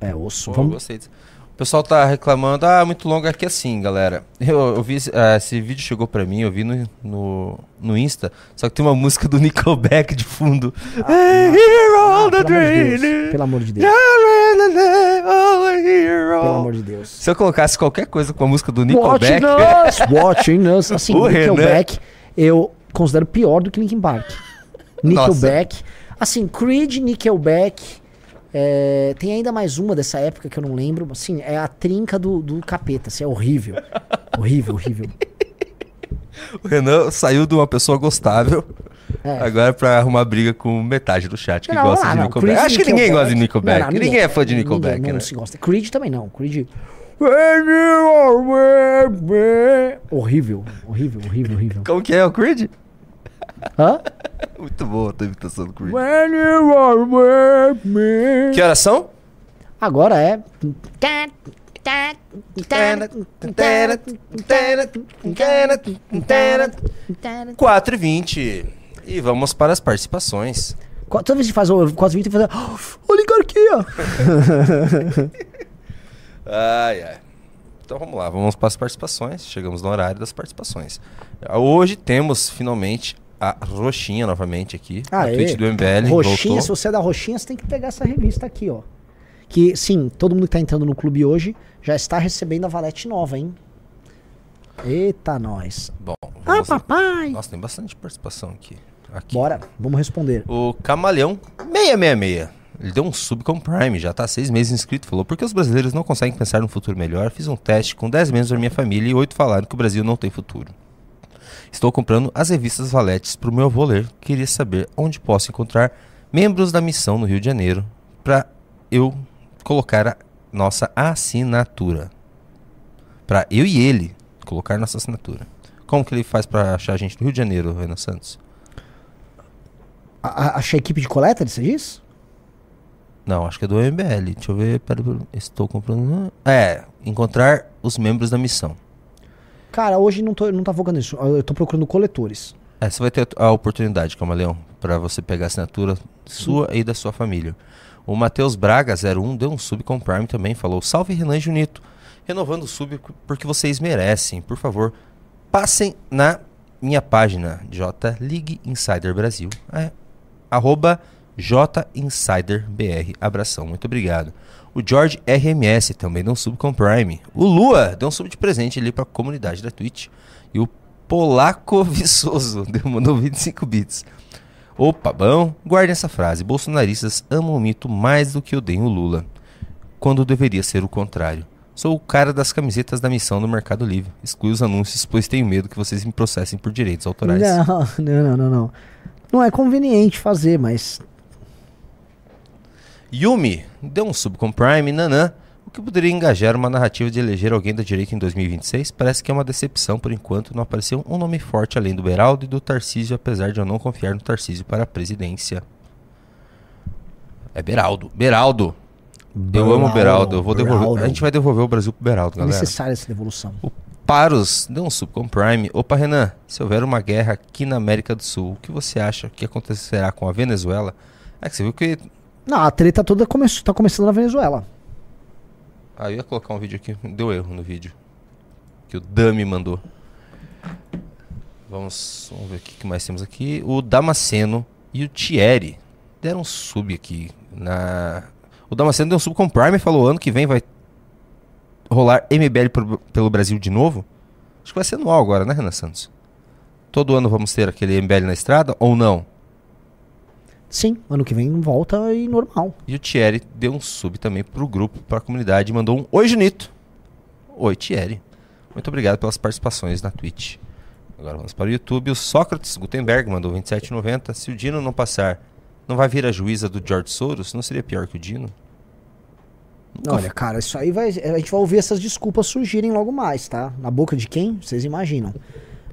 É, osso. Pô, Vamos... gostei disso. O pessoal tá reclamando, ah, muito longo aqui assim, galera. Eu, eu vi, esse- ah, esse vídeo chegou pra mim, eu vi no, no, no Insta, só que tem uma música do Nickelback de fundo. Hey, hero Ah, on the pelo, amor de pelo amor de Deus. Pelo amor de Deus. Se eu colocasse qualquer coisa com a música do Watching Nickelback, us, *laughs* watching us. Assim, O Renan. Nickelback eu considero pior do que Linkin Park. Nickelback. Assim, Creed, Nickelback. É, tem ainda mais uma dessa época que eu não lembro. Assim, é a trinca do, do capeta. Assim, é horrível. *laughs* horrível, horrível. O Renan saiu de uma pessoa gostável. É. Agora pra arrumar briga com metade do chat que Não, gosta ah, de não, Nickelback. Creed, Acho que ninguém gosta de Nickelback. Nickelback. Não, não, ninguém, é fã de ninguém- Nickelback, Não, né? se gosta. Creed também não. Creed. Horrível, horrível, horrível, horrível. Como que é o Creed? Hã? *laughs* Muito boa a tua imitação do Creed. When you are with me. Que horas são? Agora é. 4 e 20 E vamos para as participações. Qu- Toda vez que faz o 20 tem que fazer. "Oh, *gasps* oligarquia! *laughs* Ai, ai. Então vamos lá, vamos para as participações. Chegamos no horário das participações. Hoje temos finalmente a Roxinha novamente aqui. a Aê. tweet do MBL. Roxinha, se voltou. você é da Roxinha, você tem que pegar essa revista aqui, ó. Que, sim, todo mundo que tá entrando no clube hoje já está recebendo a valete nova, hein? Eita, nós. Bom, Ah, lá. papai! Nossa, tem bastante participação aqui. aqui. Bora, vamos responder. O Camaleão 666. Ele deu um sub com Prime, já tá seis meses inscrito. Falou: Por que os brasileiros não conseguem pensar num futuro melhor? Fiz um teste com 10 membros da minha família e 8 falaram que o Brasil não tem futuro. Estou comprando as revistas Valetes pro meu avô ler. Queria saber onde posso encontrar membros da missão no Rio de Janeiro para eu colocar a nossa assinatura. Para eu e ele colocar nossa assinatura. Como que ele faz para achar a gente no Rio de Janeiro, Renan Santos? A, a, achei a equipe de coleta, você diz? Não, acho que é do MBL. Deixa eu ver. Pera, pera, estou comprando. É, encontrar os membros da missão. Cara, hoje não, tô, não tá focando nisso. Eu tô procurando coletores. É, você vai ter a oportunidade, Camaleão, para você pegar a assinatura sua e da sua família. O Matheus Braga, 01, deu um sub com Prime também. Falou: Salve Renan Junito. Renovando o sub porque vocês merecem. Por favor, passem na minha página, J League Insider Brasil. É, arroba JInsiderBR. Abração, muito obrigado. O George RMS também deu um sub com Prime. O Lua deu um sub de presente ali pra comunidade da Twitch. E o Polaco *laughs* Viçoso deu, mandou 25 bits. Opa, bom, guardem essa frase. Bolsonaristas amam o mito mais do que odeiam o Lula. Quando deveria ser o contrário. Sou o cara das camisetas da missão no Mercado Livre. Exclui os anúncios, pois tenho medo que vocês me processem por direitos autorais. Não, *laughs* não, não, não, não. Não é conveniente fazer, mas. Yumi deu um sub com Prime, nanã. O que poderia engajar uma narrativa de eleger alguém da direita em 2026? Parece que é uma decepção por enquanto. Não apareceu um nome forte além do Beraldo e do Tarcísio, apesar de eu não confiar no Tarcísio para a presidência. É Beraldo. Beraldo. Eu amo o Beraldo. Eu vou devolver. Beraldo. A gente vai devolver o Brasil pro Beraldo, É galera. necessária essa devolução. O Paros deu um sub com Prime. Opa, Renan, se houver uma guerra aqui na América do Sul, o que você acha que acontecerá com a Venezuela? É que você viu que. Não, a treta toda come tá começando na Venezuela. Ah, eu ia colocar um vídeo aqui. Deu erro no vídeo. Que o Dami mandou. Vamos, vamos ver o que mais temos aqui. O Damasceno e o Thierry deram um sub aqui. Na... O Damasceno deu um sub com Prime e falou: ano que vem vai rolar MBL pro- pelo Brasil de novo. Acho que vai ser anual agora, né, Renan Santos? Todo ano vamos ter aquele MBL na estrada ou não? Sim, ano que vem volta e normal. E o Thierry deu um sub também pro grupo, pra comunidade, mandou um Oi, Junito. Oi, Thierry. Muito obrigado pelas participações na Twitch. Agora vamos para o YouTube. O Sócrates Gutenberg mandou 27,90. Se o Dino não passar, não vai vir a juíza do George Soros? Não seria pior que o Dino? Nunca Olha, cara, isso aí vai. A gente vai ouvir essas desculpas surgirem logo mais, tá? Na boca de quem? Vocês imaginam.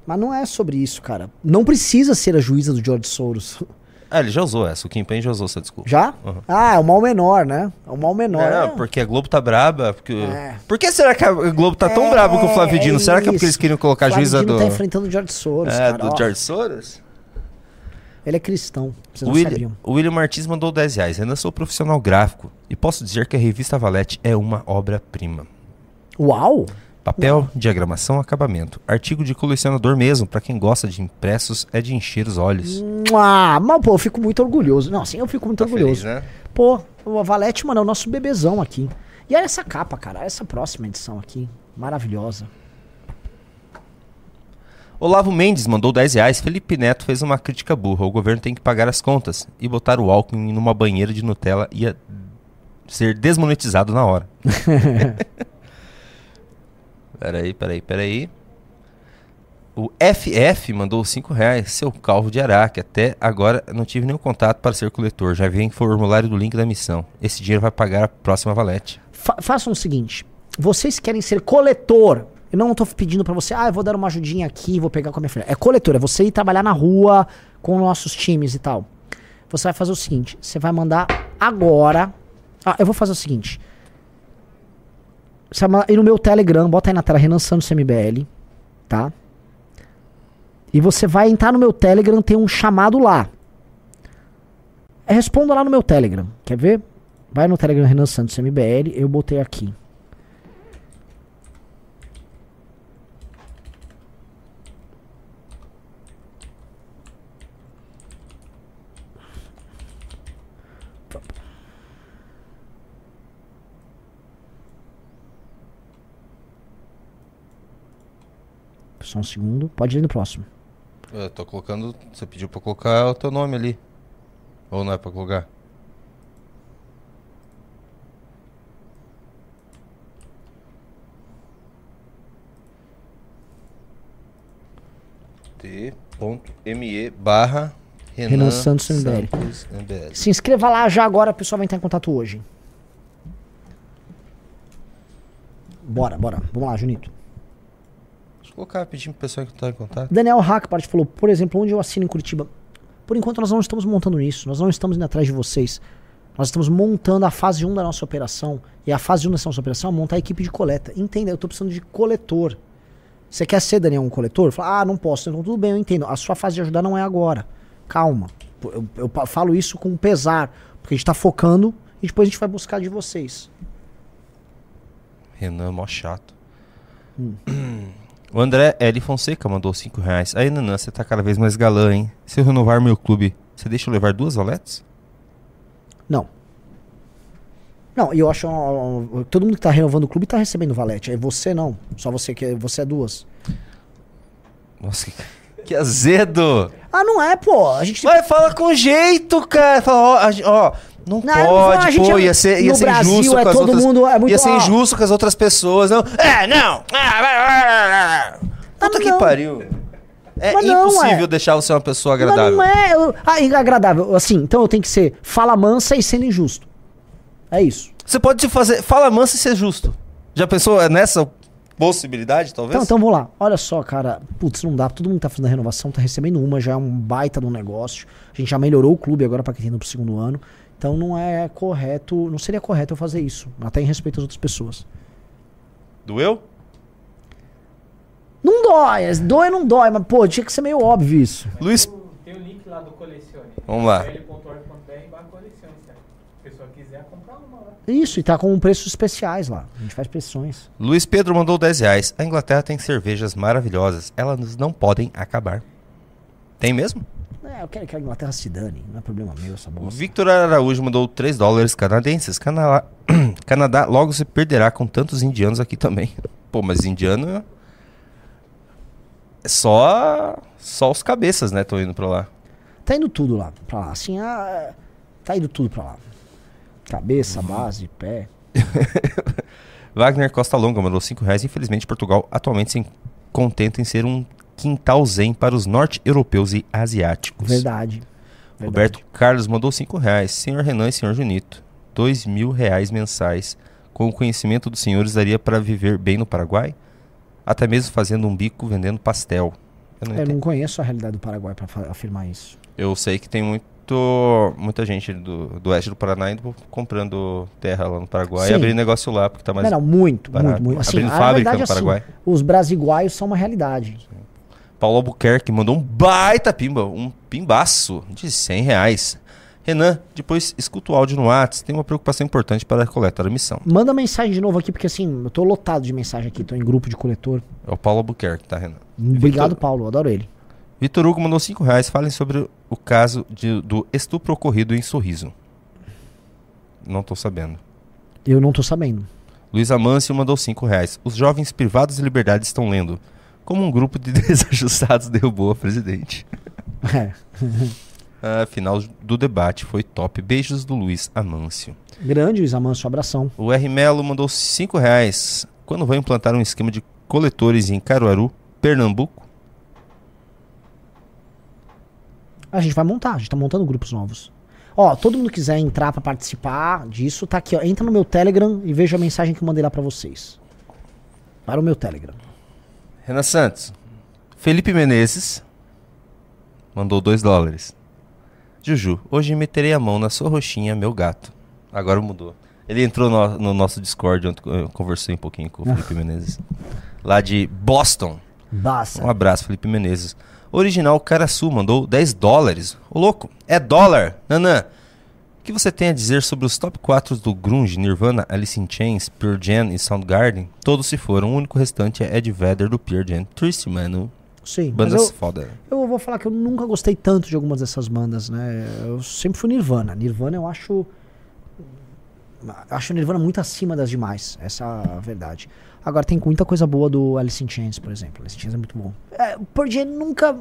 Mas não é sobre isso, cara. Não precisa ser a juíza do George Soros. *laughs* Ah, ele já usou essa. O Kim Payne já usou essa desculpa. Já? Uhum. Ah, é o mal menor, né? É o mal menor. É, é. porque a Globo tá braba. Porque... É. Por que será que a Globo tá tão É, braba com o Flávio Dino? Será que é porque eles queriam colocar a Flávio juíza Dino do. tá enfrentando o George Soros, é, cara. do ó. George Soros? Ele é cristão, vocês não William, sabiam. o William Martins mandou 10 reais. Renan, sou profissional gráfico e posso dizer que a revista Valete é uma obra-prima. Uau! Papel, diagramação, acabamento. Artigo de colecionador mesmo, pra quem gosta de impressos, é de encher os olhos. Ah, mas pô, eu fico muito orgulhoso. Não, sim, eu fico muito Tá orgulhoso. feliz, né? Pô, o Valete, mano, é o nosso bebezão aqui. E olha essa capa, cara. Essa próxima edição aqui. Maravilhosa. Olavo Mendes mandou 10 reais. Felipe Neto fez uma crítica burra. O governo tem que pagar as contas. E botar o Alckmin numa banheira de Nutella ia ser desmonetizado na hora. *laughs* Peraí, peraí, peraí. O FF mandou 5 reais, seu calvo de Araque. Até agora não tive nenhum contato para ser coletor. Já vem formulário do link da missão. Esse dinheiro vai pagar a próxima valete. Fa façam o seguinte: vocês querem ser coletor. Eu não tô pedindo pra você, ah, eu vou dar uma ajudinha aqui, vou pegar com a minha filha. É coletor, é você ir trabalhar na rua com nossos times e tal. Você vai fazer o seguinte: você vai mandar agora. Ah, eu vou fazer o seguinte. Ir no meu Telegram, bota aí na tela Renan Santos MBL, tá? E você vai entrar no meu Telegram, tem um chamado lá. É, Responda lá no meu Telegram. Quer ver? Vai no Telegram Renan Santos MBL, eu botei aqui. Só um segundo. Pode ir no próximo. Eu tô colocando. Você pediu pra colocar o teu nome ali. Ou não é pra colocar? T.me barra Renan, Renan Santos MBL. Santos MBL. Se inscreva lá já agora, o pessoal vai entrar em contato hoje. Bora, bora. Vamos lá, Junito. Eu colocar, pedindo pro pessoal que tá em contato. Daniel Hackpart falou, por exemplo, onde eu assino em Curitiba. Por enquanto nós não estamos montando isso, nós não estamos indo atrás de vocês. Nós estamos montando a fase 1 da nossa operação. E a fase 1 da nossa operação é montar a equipe de coleta. Entenda, eu estou precisando de coletor. Você quer ser, Daniel, um coletor? Fala, ah, não posso. Então tudo bem, eu entendo. A sua fase de ajudar não é agora. Calma. Eu, eu falo isso com pesar. Porque a gente está focando e depois a gente vai buscar de vocês. Renan, mó chato. *clears throat* O André L. Fonseca mandou 5 reais. Aí, Nanã, você tá cada vez mais galã, hein? Se eu renovar meu clube, você deixa eu levar duas valetes? Não. Não, eu acho. ó, ó, todo mundo que tá renovando o clube tá recebendo valete. Aí você não. Só você que você é duas. Nossa, que, que azedo! Ah, não é, pô. A gente Vai, fala com jeito, cara. Fala, ó, ó, não, Não, falar, pode, gente pô, é- ia ser, ia ser Brasil injusto é com as todo outras... mundo- é muito- ia ser ó. injusto com as outras pessoas, não. É, não! Ah, vai. Puta que não. pariu. É Mas não, impossível é. deixar você uma pessoa Mas agradável. não é. eu- Ah, agradável. Assim, então eu tenho que ser fala mansa e sendo injusto. É isso. Você pode fazer, fala manso e ser justo. Já pensou nessa possibilidade, talvez? Então, então vamos lá. Olha só, cara. Putz, não dá. Todo mundo tá fazendo a renovação, tá recebendo uma, já é um baita um negócio. A gente já melhorou o clube agora pra quem tá indo pro segundo ano. Então não é correto, não seria correto eu fazer isso. Até em respeito às outras pessoas. Doeu? Não dói, é- dói não dói, mas pô, tinha que ser meio óbvio isso. Luiz, Tem o link lá do Colecione. Vamos lá. l.org.br barra colecione, se a pessoa quiser comprar uma lá. Isso, e tá com preços especiais lá. A gente faz pressões. Luiz Pedro mandou 10 reais. A Inglaterra tem cervejas maravilhosas. Elas não podem acabar. Tem mesmo? É, eu quero que a Inglaterra se dane. Não é problema meu essa bosta. Victor Araújo mandou 3 dólares canadenses. Cana- *clears throat* Canadá logo se perderá com tantos indianos aqui também. Pô, mas indiano. É só. Só os cabeças, né? Estão indo pra lá. Tá indo tudo lá, pra lá. Assim, ah, é, tá indo tudo pra lá. Cabeça, base, pé. *laughs* Wagner Costa Longa mandou 5 reais. Infelizmente, Portugal atualmente se contenta em ser um quintal zen para os norte-europeus e asiáticos. Verdade. Roberto Carlos mandou 5 reais. Senhor Renan e senhor Junito, 2 mil reais mensais. Com o conhecimento dos senhores, daria para viver bem no Paraguai? Até mesmo fazendo um bico vendendo pastel. Eu não, Eu entendo. não conheço a realidade do Paraguai pra fa- afirmar isso. Eu sei que tem muito, muita gente do, do oeste do Paraná indo comprando terra lá no Paraguai Sim. e abrindo negócio lá, porque tá mais não, não, muito, barato. muito, muito. Assim, abrindo fábrica verdade no é assim, Paraguai. os brasiguaios são uma realidade. Paulo Albuquerque mandou um baita pimba, um pimbaço de 100 reais. Renan, depois escuta o áudio no WhatsApp, tem uma preocupação importante para a coleta da missão. Manda mensagem de novo aqui, porque assim, eu tô lotado de mensagem aqui, tô em grupo de coletor. É o Paulo Albuquerque, tá, Renan? Obrigado, Paulo, eu adoro ele. Vitor Hugo mandou 5 reais. Falem sobre o caso de- do estupro ocorrido em Sorriso. Não tô sabendo. Eu não tô sabendo. Luiz Amâncio mandou 5 reais. Os jovens privados de liberdade estão lendo. Como um grupo de *laughs* desajustados derrubou a presidente. É. A *laughs* final do debate foi top. Beijos do Luiz Amâncio. Grande, Luiz Amâncio, abração. O R. Melo mandou 5 reais. Quando vai implantar um esquema de coletores em Caruaru, Pernambuco. A gente vai montar, a gente tá montando grupos novos. Ó, todo mundo quiser entrar pra participar disso, tá aqui, ó. Entra no meu Telegram e veja a mensagem que eu mandei lá pra vocês. Para o meu Telegram. Renan Santos. Felipe Menezes mandou 2 dólares. Juju, hoje meterei a mão na sua roxinha, meu gato. Agora mudou. Ele entrou no, no nosso Discord, ontem eu conversei um pouquinho com o Felipe Menezes. *laughs* Lá de Boston. Basta. Um abraço, Felipe Menezes. Original Caraçu mandou 10 dólares. Ô louco, é dólar! Nanã, o que você tem a dizer sobre os top 4 do Grunge, Nirvana, Alice in Chains, Pure Jam e Soundgarden? Todos se foram, o único restante é Ed Vedder do Pure Jam. Triste, mano. Sim, Bandas eu, foda. eu vou falar que eu nunca gostei tanto de algumas dessas bandas, né? Eu sempre fui Nirvana. Nirvana eu acho. Acho Nirvana muito acima das demais. Essa é a verdade. Agora tem muita coisa boa do Alice in Chains, por exemplo. Alice in Chains é muito bom. É, o Pearl Jam nunca.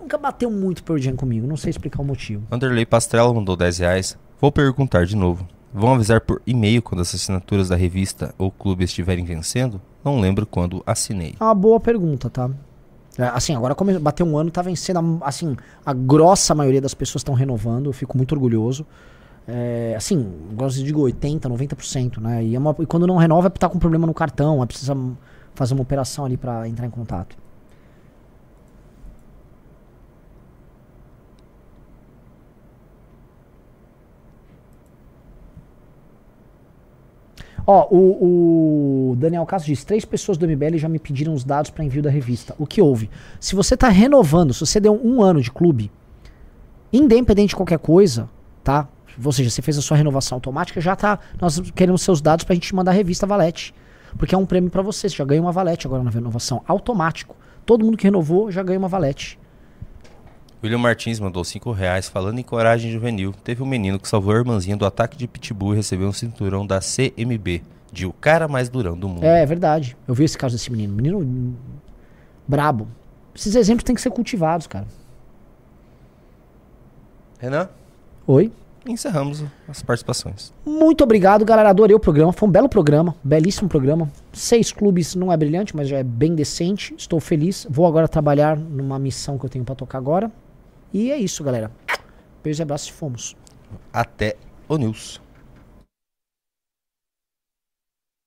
Nunca bateu muito Pearl Jam comigo. Não sei explicar o motivo. Anderley Pastrella mandou 10 reais. Vou perguntar de novo. Vão avisar por e-mail quando as assinaturas da revista ou clube estiverem vencendo? Não lembro quando assinei. É uma boa pergunta, tá? É, assim, agora como bateu um ano, tá vencendo. Assim, a grossa maioria das pessoas estão renovando. Eu fico muito orgulhoso. É, assim, de digo 80, 90%, né? E, é uma- e quando não renova é porque tá com problema no cartão, é precisa fazer uma operação ali pra entrar em contato. Ó, o, o Daniel Castro diz: três pessoas do MBL já me pediram os dados para envio da revista. O que houve? Se você tá renovando, se você deu um ano de clube, independente de qualquer coisa, tá? Ou seja, você fez a sua renovação automática, já tá. Nós queremos seus dados pra gente mandar a revista Valete. Porque é um prêmio pra você. Você já ganha uma Valete agora na renovação. Automático. Todo mundo que renovou já ganha uma Valete. William Martins mandou 5 reais falando em coragem juvenil. Teve um menino que salvou a irmãzinha do ataque de pitbull e recebeu um cinturão da CMB. De o cara mais durão do mundo. É, é verdade. Eu vi esse caso desse menino. Menino brabo. Esses exemplos têm que ser cultivados, cara. Renan, Oi? encerramos as participações. Muito obrigado, galera. Adorei o programa. Foi um belo programa. Belíssimo programa. Seis clubes não é brilhante, mas já é bem decente. Estou feliz. Vou agora trabalhar numa missão que eu tenho pra tocar agora. E é isso, galera. Beijo abraço e fomos. Até o News.